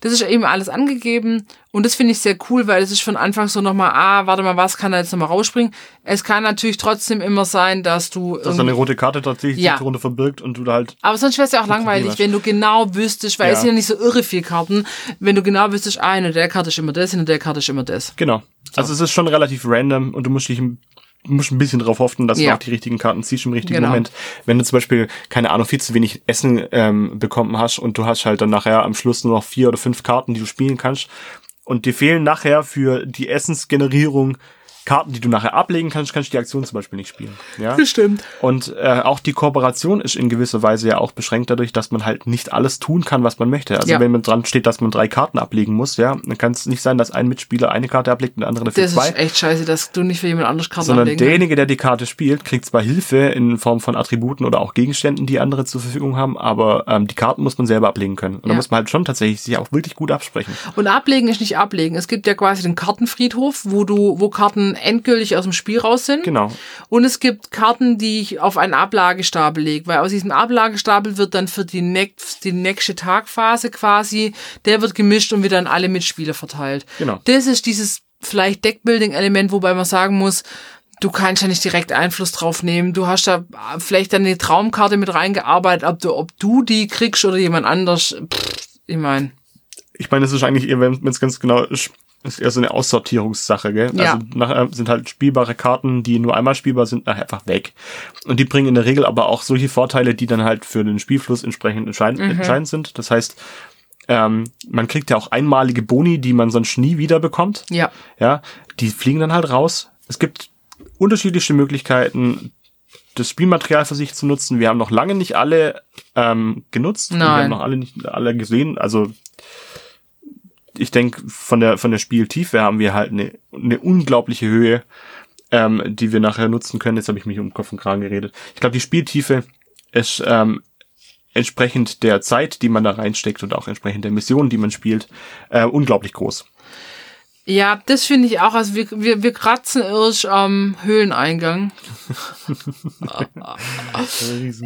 das ist eben alles angegeben und das finde ich sehr cool, weil es ist von Anfang so nochmal, ah, warte mal, was kann da jetzt nochmal rausspringen? Es kann natürlich trotzdem immer sein, dass du Dass da eine rote Karte tatsächlich Ja. die Runde verbirgt und du da halt. aber sonst wäre es ja auch langweilig, wenn du genau wüsstest, weil Ja. es sind ja nicht so irre viel Karten, wenn du genau wüsstest, ah, in der Karte ist immer das, in der Karte ist immer das. Genau. Also es ist schon relativ random und du musst dich ein- du musst ein bisschen darauf hoffen, dass Ja. du auch die richtigen Karten ziehst im richtigen Genau. Moment. Wenn du zum Beispiel, keine Ahnung, viel zu wenig Essen ähm, bekommen hast und du hast halt dann nachher am Schluss nur noch vier oder fünf Karten, die du spielen kannst und dir fehlen nachher für die Essensgenerierung Karten, die du nachher ablegen kannst, kannst du die Aktion zum Beispiel nicht spielen. Ja? Bestimmt. Und äh, auch die Kooperation ist in gewisser Weise ja auch beschränkt dadurch, dass man halt nicht alles tun kann, was man möchte. Also Ja. wenn man dran steht, dass man drei Karten ablegen muss, ja, dann kann es nicht sein, dass ein Mitspieler eine Karte ablegt und der andere dafür Das zwei. ist echt scheiße, dass du nicht für jemand anderes Karten sondern ablegen derjenige, der die Karte spielt, kriegt zwar Hilfe in Form von Attributen oder auch Gegenständen, die andere zur Verfügung haben, aber ähm, die Karten muss man selber ablegen können. Und da Ja. muss man halt schon tatsächlich sich auch wirklich gut absprechen. Und ablegen ist nicht ablegen. Es gibt ja quasi den Kartenfriedhof, wo du, wo Karten endgültig aus dem Spiel raus sind. Genau. Und es gibt Karten, die ich auf einen Ablagestapel lege, weil aus diesem Ablagestapel wird dann für die, next, die nächste Tagphase quasi, der wird gemischt und wieder an alle Mitspieler verteilt. Genau. Das ist dieses vielleicht Deckbuilding-Element, wobei man sagen muss, du kannst ja nicht direkt Einfluss drauf nehmen. Du hast da vielleicht dann eine Traumkarte mit reingearbeitet, ob du, ob du die kriegst oder jemand anders. Pff, ich meine. Ich meine, es ist eigentlich wenn es ganz genau ist, ist eher so eine Aussortierungssache, gell? Ja. Also nachher sind halt spielbare Karten, die nur einmal spielbar sind, nachher einfach weg. Und die bringen in der Regel aber auch solche Vorteile, die dann halt für den Spielfluss entsprechend entscheidend, Mhm. entscheidend sind. Das heißt, ähm, man kriegt ja auch einmalige Boni, die man sonst nie wieder bekommt. Ja. Ja, die fliegen dann halt raus. Es gibt unterschiedliche Möglichkeiten, das Spielmaterial für sich zu nutzen. Wir haben noch lange nicht alle ähm, genutzt. Und Wir Nein. haben noch alle nicht alle gesehen. Also ich denke, von der von der Spieltiefe haben wir halt eine, eine unglaubliche Höhe, ähm, die wir nachher nutzen können. Jetzt habe ich mich um Kopf und Kragen geredet. Ich glaube, die Spieltiefe ist ähm, entsprechend der Zeit, die man da reinsteckt und auch entsprechend der Mission, die man spielt, äh, unglaublich groß. Ja, das finde ich auch. Also wir, wir, wir kratzen irsch am Höhleneingang.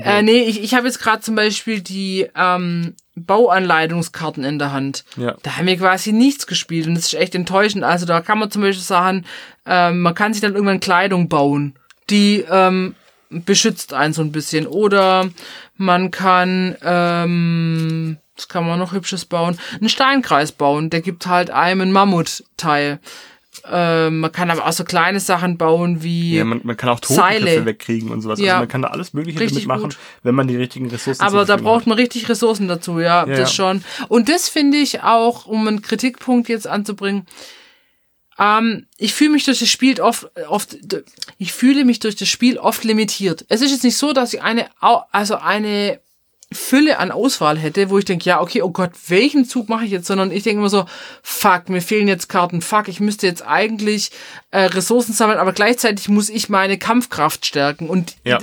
Äh, nee, ich, ich habe jetzt gerade zum Beispiel die ähm, Bauanleitungskarten in der Hand. Ja. Da haben wir quasi nichts gespielt und das ist echt enttäuschend. Also da kann man zum Beispiel sagen, ähm, man kann sich dann irgendwann Kleidung bauen, die ähm, beschützt einen so ein bisschen. Oder man kann, ähm, was kann man noch hübsches bauen? Einen Steinkreis bauen, der gibt halt einem ein Mammutteil. Ähm, man kann aber auch so kleine Sachen bauen wie. Ja, man, man kann auch. Totenköpfe wegkriegen und sowas. Ja. Also man kann da alles Mögliche Richtig damit machen, gut. wenn man die richtigen Ressourcen aber da braucht man richtig Ressourcen dazu, ja, Ja, das ja. schon. Und das finde ich auch, um einen Kritikpunkt jetzt anzubringen. Ähm, ich fühle mich durch das Spiel oft, oft, ich fühle mich durch das Spiel oft limitiert. Es ist jetzt nicht so, dass ich eine, also eine Fülle an Auswahl hätte, wo ich denke, ja, okay, oh Gott, welchen Zug mache ich jetzt? Sondern ich denke immer so, fuck, mir fehlen jetzt Karten, fuck, ich müsste jetzt eigentlich äh, Ressourcen sammeln, aber gleichzeitig muss ich meine Kampfkraft stärken. Und, Ja.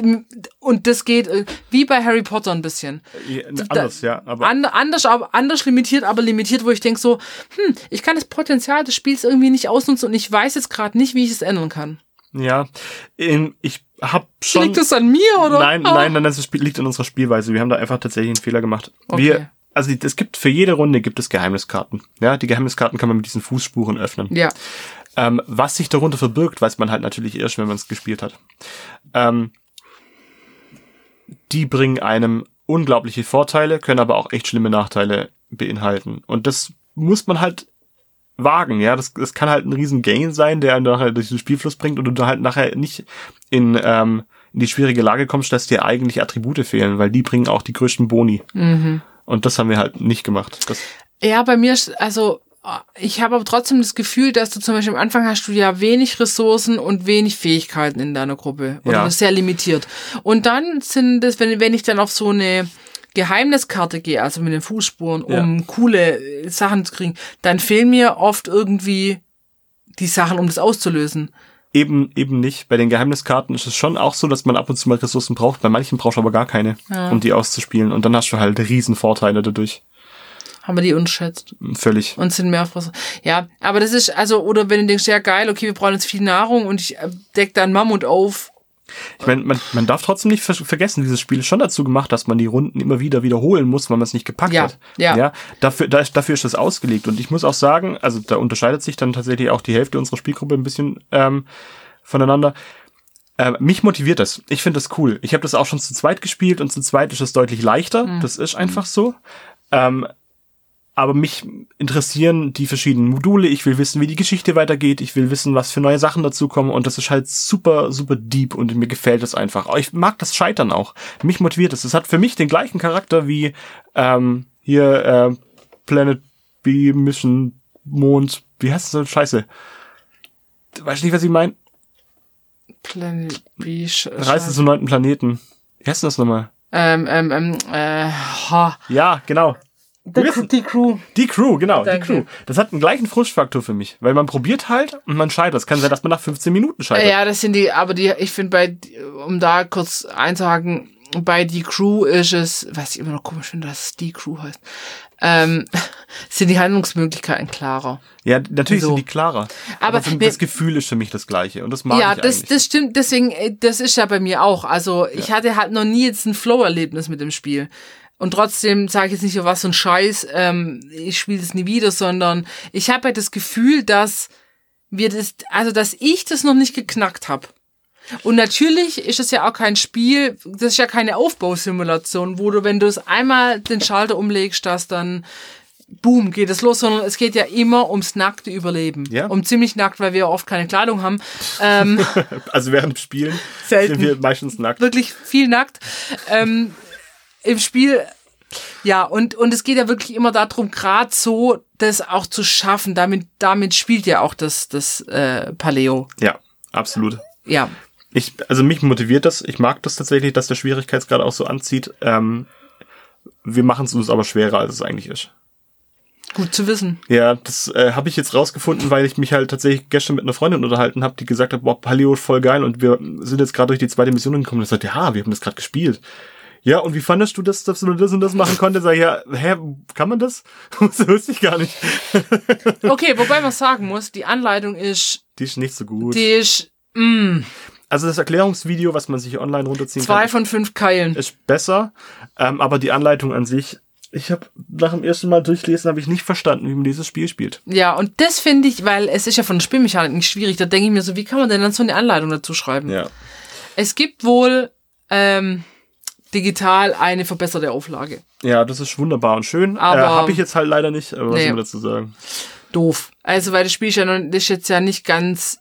und das geht äh, wie bei Harry Potter ein bisschen. Ja, anders, ja. Aber An, anders, aber, anders limitiert, aber limitiert, wo ich denke so, hm, ich kann das Potenzial des Spiels irgendwie nicht ausnutzen und ich weiß jetzt gerade nicht, wie ich es ändern kann. Ja, ich habe schon. Liegt das an mir, oder? Nein, Ah. nein, nein, das liegt in unserer Spielweise. Wir haben da einfach tatsächlich einen Fehler gemacht. Okay. Wir, also es gibt für jede Runde gibt es Geheimniskarten. Ja, die Geheimniskarten kann man mit diesen Fußspuren öffnen. Ja. Ähm, was sich darunter verbirgt, weiß man halt natürlich erst, wenn man es gespielt hat. Ähm, die bringen einem unglaubliche Vorteile, können aber auch echt schlimme Nachteile beinhalten. Und das muss man halt wagen, ja. Das, das kann halt ein riesen Gain sein, der einen nachher durch den Spielfluss bringt und du halt nachher nicht in, ähm, in die schwierige Lage kommst, dass dir eigentlich Attribute fehlen, weil die bringen auch die größten Boni. Und das haben wir halt nicht gemacht. Das, Ja, bei mir, also ich habe aber trotzdem das Gefühl, dass du zum Beispiel am Anfang hast du ja wenig Ressourcen und wenig Fähigkeiten in deiner Gruppe. Oder Ja. sehr limitiert. Und dann sind das, wenn, wenn ich dann auf so eine Geheimniskarte gehe, also mit den Fußspuren, um coole äh, Sachen zu kriegen, dann fehlen mir oft irgendwie die Sachen, um das auszulösen. Eben, eben nicht. Bei den Geheimniskarten ist es schon auch so, dass man ab und zu mal Ressourcen braucht. Bei manchen brauchst du aber gar keine, um die auszuspielen. Und dann hast du halt riesen Vorteile dadurch. Haben wir die unterschätzt Völlig. und sind mehr auf was. Ja, aber das ist, also, oder wenn du denkst, ja geil, okay, wir brauchen jetzt viel Nahrung und ich äh, deck da einen Mammut auf. Ich meine, man, man darf trotzdem nicht ver vergessen, dieses Spiel ist schon dazu gemacht, dass man die Runden immer wieder wiederholen muss, weil man es nicht gepackt Ja, hat. ja. ja dafür, da, ist- dafür ist das ausgelegt. Und ich muss auch sagen, also da unterscheidet sich dann tatsächlich auch die Hälfte unserer Spielgruppe ein bisschen ähm, voneinander. Äh, mich motiviert das. Ich finde das cool. Ich habe das auch schon zu zweit gespielt und zu zweit ist es deutlich leichter. Mhm. Das ist einfach so. Ähm, aber mich interessieren die verschiedenen Module. Ich will wissen, wie die Geschichte weitergeht. Ich will wissen, was für neue Sachen dazukommen. Und das ist halt super, super deep und mir gefällt das einfach. Aber Ich mag das Scheitern auch. Mich motiviert es. Es hat für mich den gleichen Charakter wie ähm, hier äh, Planet B, Mission, Mond. Wie heißt das? Scheiße. Weißt du nicht, was ich meine? Planet B. Sch Reise zum neunten Planeten. Wie heißt denn das nochmal? Ähm, ähm, ähm, äh, ha. Ja, genau. Die, wissen- die Crew. Die Crew, genau, Danke. die Crew. Das hat einen gleichen Frustfaktor für mich, weil man probiert halt und man scheitert. Es kann sein, dass man nach 15 Minuten scheitert. Ja, das sind die, aber die, ich finde bei, um da kurz einzuhaken, bei die Crew ist es, was ich immer noch komisch finde, dass es die Crew heißt, ähm, sind die Handlungsmöglichkeiten klarer. Ja, natürlich So. sind die klarer. Aber Aber, das Gefühl ist für mich das gleiche und das mag ja, ich das, eigentlich. das stimmt, deswegen, äh, das ist ja bei mir auch. Also ich hatte halt noch nie jetzt ein Flow-Erlebnis mit dem Spiel. Und trotzdem sage ich jetzt nicht, oh, was so ein Scheiß, ähm, ich spiele das nie wieder, sondern ich habe halt das Gefühl, dass wir das, also dass ich das noch nicht geknackt habe. Und natürlich ist es ja auch kein Spiel, das ist ja keine Aufbausimulation, wo du, wenn du es einmal den Schalter umlegst, dass dann boom, geht es los, sondern es geht ja immer ums nackte Überleben. Ja. Um ziemlich nackt, weil wir oft keine Kleidung haben. Ähm, also während dem Spielen Selten. sind wir meistens nackt. wirklich viel nackt. Ähm, Im Spiel, ja, und, und es geht ja wirklich immer darum, gerade so das auch zu schaffen. Damit, damit spielt ja auch das, das äh, Paleo. Ja, absolut. Ja. Ich, also mich motiviert das. Ich mag das tatsächlich, dass der Schwierigkeitsgrad auch so anzieht. Ähm, wir machen es uns aber schwerer, als es eigentlich ist. Gut zu wissen. Ja, das äh, habe ich jetzt rausgefunden, weil ich mich halt tatsächlich gestern mit einer Freundin unterhalten habe, die gesagt hat, boah, Paleo ist voll geil und wir sind jetzt gerade durch die zweite Mission gekommen. Und ich sagte, ja, wir haben das gerade gespielt. Ja, und wie fandest du das, dass man das und das machen konnte? Sag ich, ja, hä, kann man das? das wusste ich gar nicht. Okay, wobei man sagen muss, die Anleitung ist, Die ist nicht so gut. die ist mm, also das Erklärungsvideo, was man sich online runterziehen zwei kann, von fünf Keilen. ist besser, ähm, aber die Anleitung an sich, ich habe nach dem ersten Mal durchlesen, habe ich nicht verstanden, wie man dieses Spiel spielt. Ja, und das finde ich, weil es ist ja von der Spielmechanik nicht schwierig, da denke ich mir so, wie kann man denn dann so eine Anleitung dazu schreiben? Ja. Es gibt wohl ähm, digital eine verbesserte Auflage. Ja, das ist wunderbar und schön. Aber- äh, habe ich jetzt halt leider nicht, aber was Nee. soll man dazu sagen? doof. Also, weil das Spiel ist ja noch, ist jetzt ja nicht ganz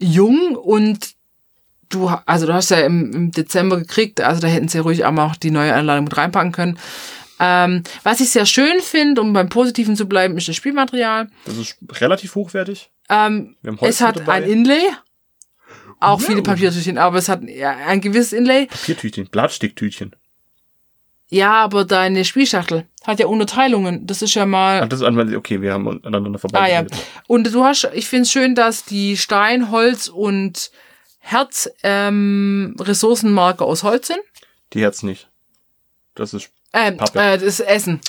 jung und du, also du hast ja im, im Dezember gekriegt, also da hätten sie ruhig auch die neue Einladung mit reinpacken können. Ähm, was ich sehr schön finde, um beim Positiven zu bleiben, ist das Spielmaterial. Das ist relativ hochwertig. Ähm, es hat dabei. ein Inlay. Auch viele Papiertütchen, aber es hat ein gewisses Inlay. Papiertütchen, Blattsticktütchen. Ja, aber deine Spielschachtel hat ja Unterteilungen. Das ist ja mal. Ah, das ist an, okay, wir haben aneinander vorbei. Ah ja. Und du hast, ich finde es schön, dass die Stein, Holz und Herz ähm, Ressourcenmarker aus Holz sind. Die Herz nicht. Das ist, Ähm, Pappe. äh, das ist Essen.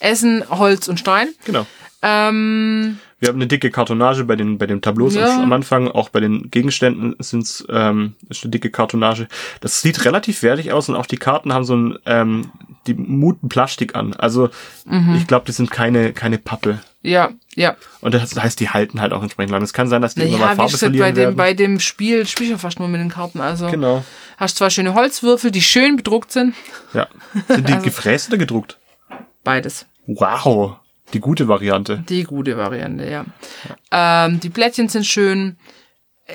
Essen, Holz und Stein. genau. Ähm, Wir haben eine dicke Kartonage bei den, bei den Tableaus Ja. am Anfang, auch bei den Gegenständen sind's, ähm, ist eine dicke Kartonage. Das sieht relativ wertig aus und auch die Karten haben so ein, ähm, die muten Plastik an. Also, Mhm. ich glaube, die sind keine, keine Pappe. ja, ja. Und das heißt, die halten halt auch entsprechend lang. Es kann sein, dass die immer mal Ja, wie Farbe gesagt, bei verlieren dem, werden. bei dem Spiel spielst du fast nur mit den Karten. Also genau. hast zwar schöne Holzwürfel, die schön bedruckt sind. Ja. Sind die Also- gefräst oder gedruckt? Beides. Wow. Die gute Variante. Die gute Variante, ja. Ähm, die Blättchen sind schön.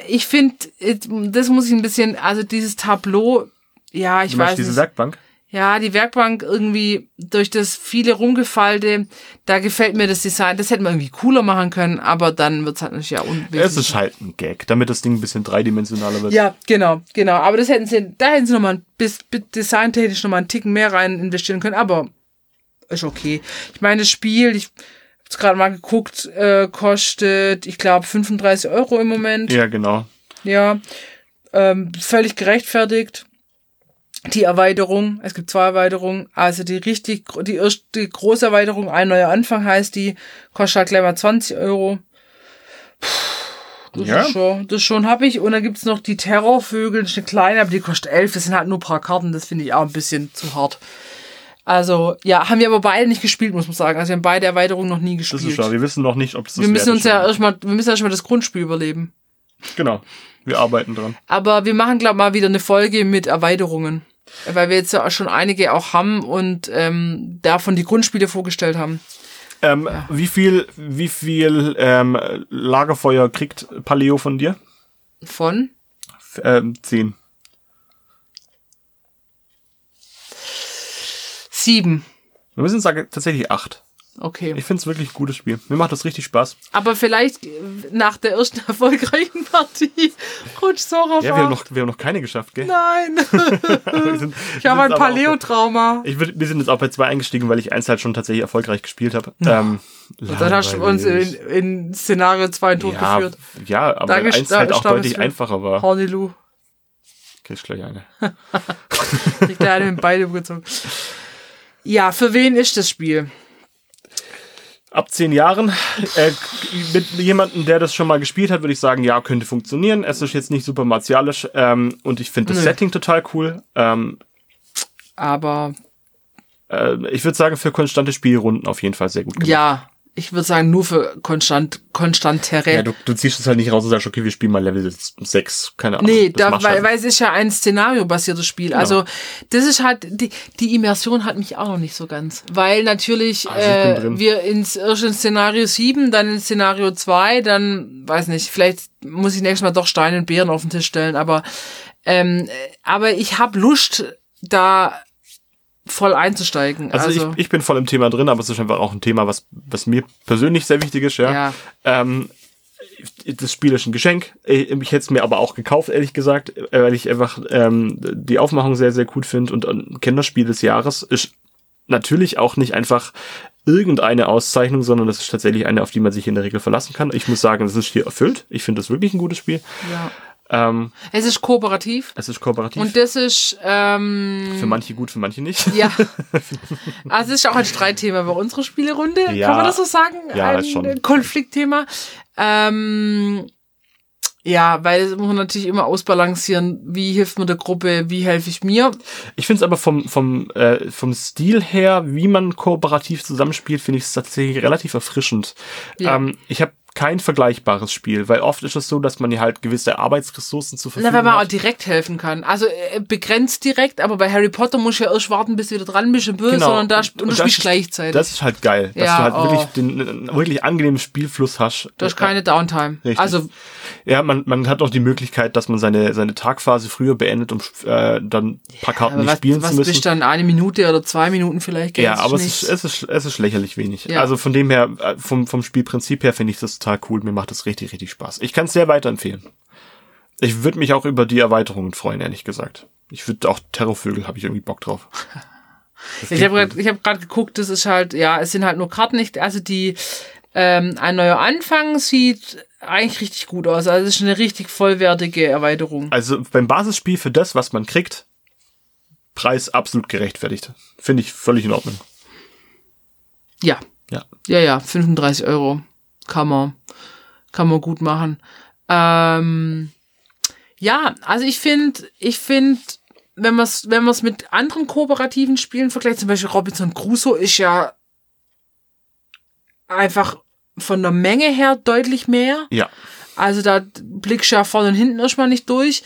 Ich finde, das muss ich ein bisschen, also dieses Tableau, ja, ich Du weiß meinst diese nicht. Werkbank? Ja, die Werkbank irgendwie durch das viele Rumgefalte, da gefällt mir das Design. Das hätte man irgendwie cooler machen können, aber dann wird's halt natürlich ja unwesentlich. Es ist halt ein Gag, damit das Ding ein bisschen dreidimensionaler wird. Ja, genau, genau. Aber das hätten sie, da hätten sie nochmal bis, bis designtechnisch nochmal einen Ticken mehr rein investieren können, aber ist okay. Ich meine, das Spiel, ich hab's gerade mal geguckt, äh, kostet, ich glaube, 35 Euro im Moment. Ja, genau. Ja. Ähm, völlig gerechtfertigt. Die Erweiterung, es gibt zwei Erweiterungen, also die richtig, die erste große Erweiterung, ein neuer Anfang heißt die, kostet halt gleich mal 20 Euro. Puh, Das Ja. ist schon, das schon hab ich. Und dann gibt's noch die Terrorvögel, das ist eine kleine, aber die kostet 11, das sind halt nur ein paar Karten, das finde ich auch ein bisschen zu hart. Also, ja, haben wir aber beide nicht gespielt, muss man sagen. Also wir haben beide Erweiterungen noch nie Das gespielt. ist schade. Wir wissen noch nicht, ob es das wir müssen uns ist. ja erstmal, wir müssen erstmal das Grundspiel überleben. Genau. Wir arbeiten dran. Aber wir machen, glaube mal wieder eine Folge mit Erweiterungen. Weil wir jetzt ja schon einige auch haben und ähm, davon die Grundspiele vorgestellt haben. Ähm, Wie viel, wie viel ähm, Lagerfeuer kriegt Paleo von dir? Von? F ähm, zehn. Sieben. Wir müssen sagen, tatsächlich acht. Okay. Ich finde es wirklich ein gutes Spiel. Mir macht das richtig Spaß. Aber vielleicht äh, nach der ersten erfolgreichen Partie rutscht Sora Ja, wir haben noch, wir haben noch keine geschafft, gell? Nein. Sind- Ich habe ein Paleo-Trauma. Ich wir sind jetzt auch bei zwei eingestiegen, weil ich eins halt schon tatsächlich erfolgreich gespielt habe. Ähm, Dann hast du uns in, in Szenario 2 in Tod ja, geführt. ja, aber Danke, eins halt auch deutlich einfacher war. Hornilu. Kriegst gleich eine. Kriegt der eine mit beide umgezogen. Ja, für wen ist das Spiel? Ab zehn Jahren, äh, mit jemandem, der das schon mal gespielt hat, würde ich sagen, ja, könnte funktionieren. Es ist jetzt nicht super martialisch ähm, und ich finde das Nö. Setting total cool. Ähm, Aber äh, ich würde sagen, für konstante Spielrunden auf jeden Fall sehr gut gemacht. ja, ich würde sagen, nur für konstant, konstantere. Ja, du, du ziehst es halt nicht raus und sagst, okay, wir spielen mal Level 6, keine Ahnung. Nee, da, weil, halt. weil es ist ja ein szenariobasiertes Spiel. Also das ist halt, die, die Immersion hat mich auch noch nicht so ganz. Weil natürlich Also äh, wir ins erst in Szenario 7, dann in Szenario 2, dann, weiß nicht, vielleicht muss ich nächstes Mal doch Steine und Beeren auf den Tisch stellen, aber, ähm, aber ich habe Lust, da voll einzusteigen. Also, Also, ich, ich bin voll im Thema drin, aber es ist einfach auch ein Thema, was, was mir persönlich sehr wichtig ist, ja. Ja. Ähm, das Spiel ist ein Geschenk. Ich, ich hätte es mir aber auch gekauft, ehrlich gesagt, weil ich einfach ähm, die Aufmachung sehr, sehr gut finde. Und ein Kinderspiel des Jahres ist natürlich auch nicht einfach irgendeine Auszeichnung, sondern das ist tatsächlich eine, auf die man sich in der Regel verlassen kann. Ich muss sagen, das ist hier erfüllt. Ich finde das wirklich ein gutes Spiel. ja. Ähm, Es ist kooperativ. es ist kooperativ. Und das ist, ähm, für manche gut, für manche nicht. Ja. Also es ist auch ein Streitthema bei unserer Spielerunde. Ja. Kann man das so sagen? Ja, ein schon. Konfliktthema. Ähm, ja, weil das muss man natürlich immer ausbalancieren. Wie hilft man der Gruppe? Wie helfe ich mir? Ich finde es aber vom, vom, äh, vom Stil her, wie man kooperativ zusammenspielt, finde ich es tatsächlich relativ erfrischend. Ja. Ähm, ich habe kein vergleichbares Spiel, weil oft ist es so, dass man ja halt gewisse Arbeitsressourcen zur Na, Verfügung weil man auch hat. direkt helfen kann. Also äh, begrenzt direkt, aber bei Harry Potter musst du ja erst warten, bis du wieder dran bist und böse, sondern da sp- und du das spielst ist- gleichzeitig. Das ist halt geil, dass Ja, du halt oh. wirklich den einen wirklich angenehmen Spielfluss hast. du hast keine Downtime. Richtig. Also Ja, man, man hat auch die Möglichkeit, dass man seine, seine Tagphase früher beendet, um äh, dann ein paar Karten aber nicht was, spielen was zu müssen. bist dann eine Minute oder zwei Minuten vielleicht? Ja, aber es ist, es, ist, es ist lächerlich wenig. Ja. Also von dem her, äh, vom, vom Spielprinzip her finde ich das total cool. Mir macht das richtig, richtig Spaß. Ich kann es sehr weiterempfehlen. Ich würde mich auch über die Erweiterungen freuen, ehrlich gesagt. Ich würde auch Terrorvögel, habe ich irgendwie Bock drauf. Das Ich habe gerade hab geguckt, das ist halt, ja, es sind halt nur Karten nicht, also die, ähm, ein neuer Anfang sieht eigentlich richtig gut aus. Also es ist eine richtig vollwertige Erweiterung. Also beim Basisspiel für das, was man kriegt, Preis absolut gerechtfertigt. Finde ich völlig in Ordnung. Ja, Ja. ja, ja, 35 Euro kann man, kann man gut machen. Ähm, ja, also ich finde, ich finde, wenn man es wenn man's mit anderen kooperativen Spielen vergleicht, zum Beispiel Robinson Crusoe ist ja einfach von der Menge her deutlich mehr. Ja. Also da blickst du ja vorne und hinten erstmal nicht durch.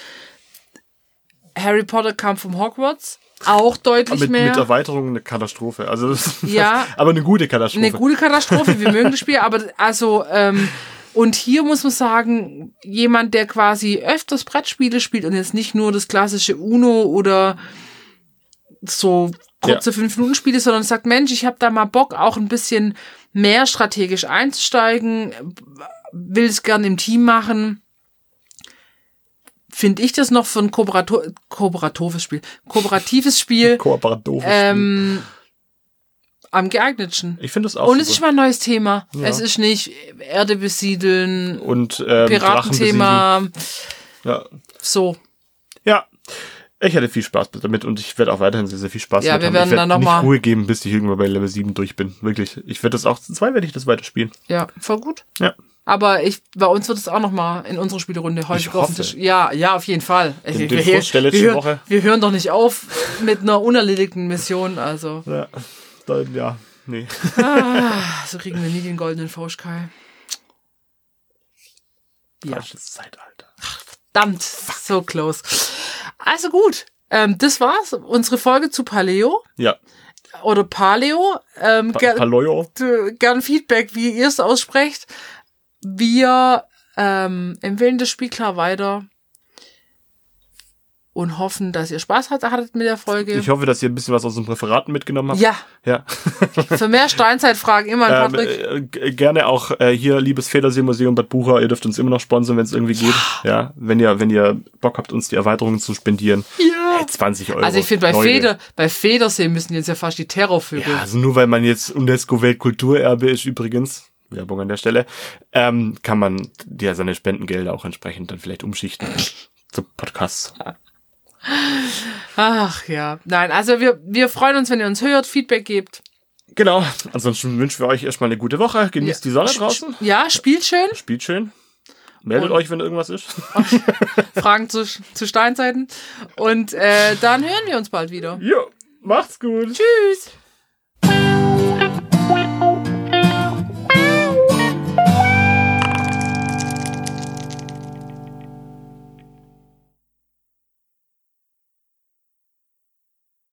Harry Potter kam vom Hogwarts. Auch deutlich Mit, mehr. mit Erweiterung eine Katastrophe. Also das, Ja. aber eine gute Katastrophe. eine gute Katastrophe. Wir mögen das Spiel, aber also ähm, und hier muss man sagen, jemand, der quasi öfters Brettspiele spielt und jetzt nicht nur das klassische Uno oder so kurze fünf Minuten Spiele, sondern sagt, Mensch, ich habe da mal Bock, auch ein bisschen mehr strategisch einzusteigen, will es gern im Team machen. Finde ich das noch für ein Kooperato kooperatives Spiel, kooperatives Spiel Kooperatives Spiel. ähm, am geeignetsten. Ich finde das auch Und es ist mal ein neues Thema. Ja. Es ist nicht Erde besiedeln, Und ähm, Piratenthema, Drachen so. Ja. Ich hatte viel Spaß damit und ich werde auch weiterhin sehr, sehr viel Spaß Ja, damit wir haben. werden ich werde dann noch nicht Ruhe geben, bis ich irgendwann bei Level 7 durch bin. Wirklich. Ich werde das auch, zu zwei werde ich das weiterspielen. Ja, voll gut. Ja. Aber ich, bei uns wird es auch noch mal in unserer Spielrunde häufig Ich auf den. Tisch. Ja, ja, auf jeden Fall. Den- wir, wir, wir, wir hören doch nicht auf mit einer unerledigten Mission. Also, Ja. Da, ja. Nee. so kriegen wir nie den goldenen Fausch, Kai. Ja. Falsches Zeitalter. Verdammt, so close. Also gut, ähm, das war's. Unsere Folge zu Paleo Ja. oder Paleo. Ähm, Pa d- gern Feedback, wie ihr es aussprecht. Wir ähm, empfehlen das Spiel klar weiter und hoffen, dass ihr Spaß hat- hattet mit der Folge. Ich hoffe, dass ihr ein bisschen was aus dem Referaten mitgenommen habt. ja, Ja. für mehr Steinzeitfragen immer Ähm, Patrick. äh, gerne auch äh, hier, liebes Federsee-Museum Bad Bucher, ihr dürft uns immer noch sponsern, wenn es irgendwie geht. Ja, wenn ihr, wenn ihr Bock habt, uns die Erweiterungen zu spendieren. ja. Hey, 20 Euro. Also ich finde, bei. Feder, bei Federsee müssen jetzt ja fast die Terrorvögel. Ja, also nur weil man jetzt UNESCO-Weltkulturerbe ist übrigens, Werbung an der Stelle, ähm, kann man ja seine Spendengelder auch entsprechend dann vielleicht umschichten zu Podcasts. Ach ja. Nein, also wir, wir freuen uns, wenn ihr uns hört, Feedback gebt. Genau. Ansonsten wünschen wir euch erstmal eine gute Woche. Genießt die Sonne draußen. Ja, spielt schön. Spielt schön. Meldet Und- euch, wenn irgendwas ist. Fragen zu, zu Steinzeiten. Und äh, dann hören wir uns bald wieder. Jo, macht's gut. Tschüss.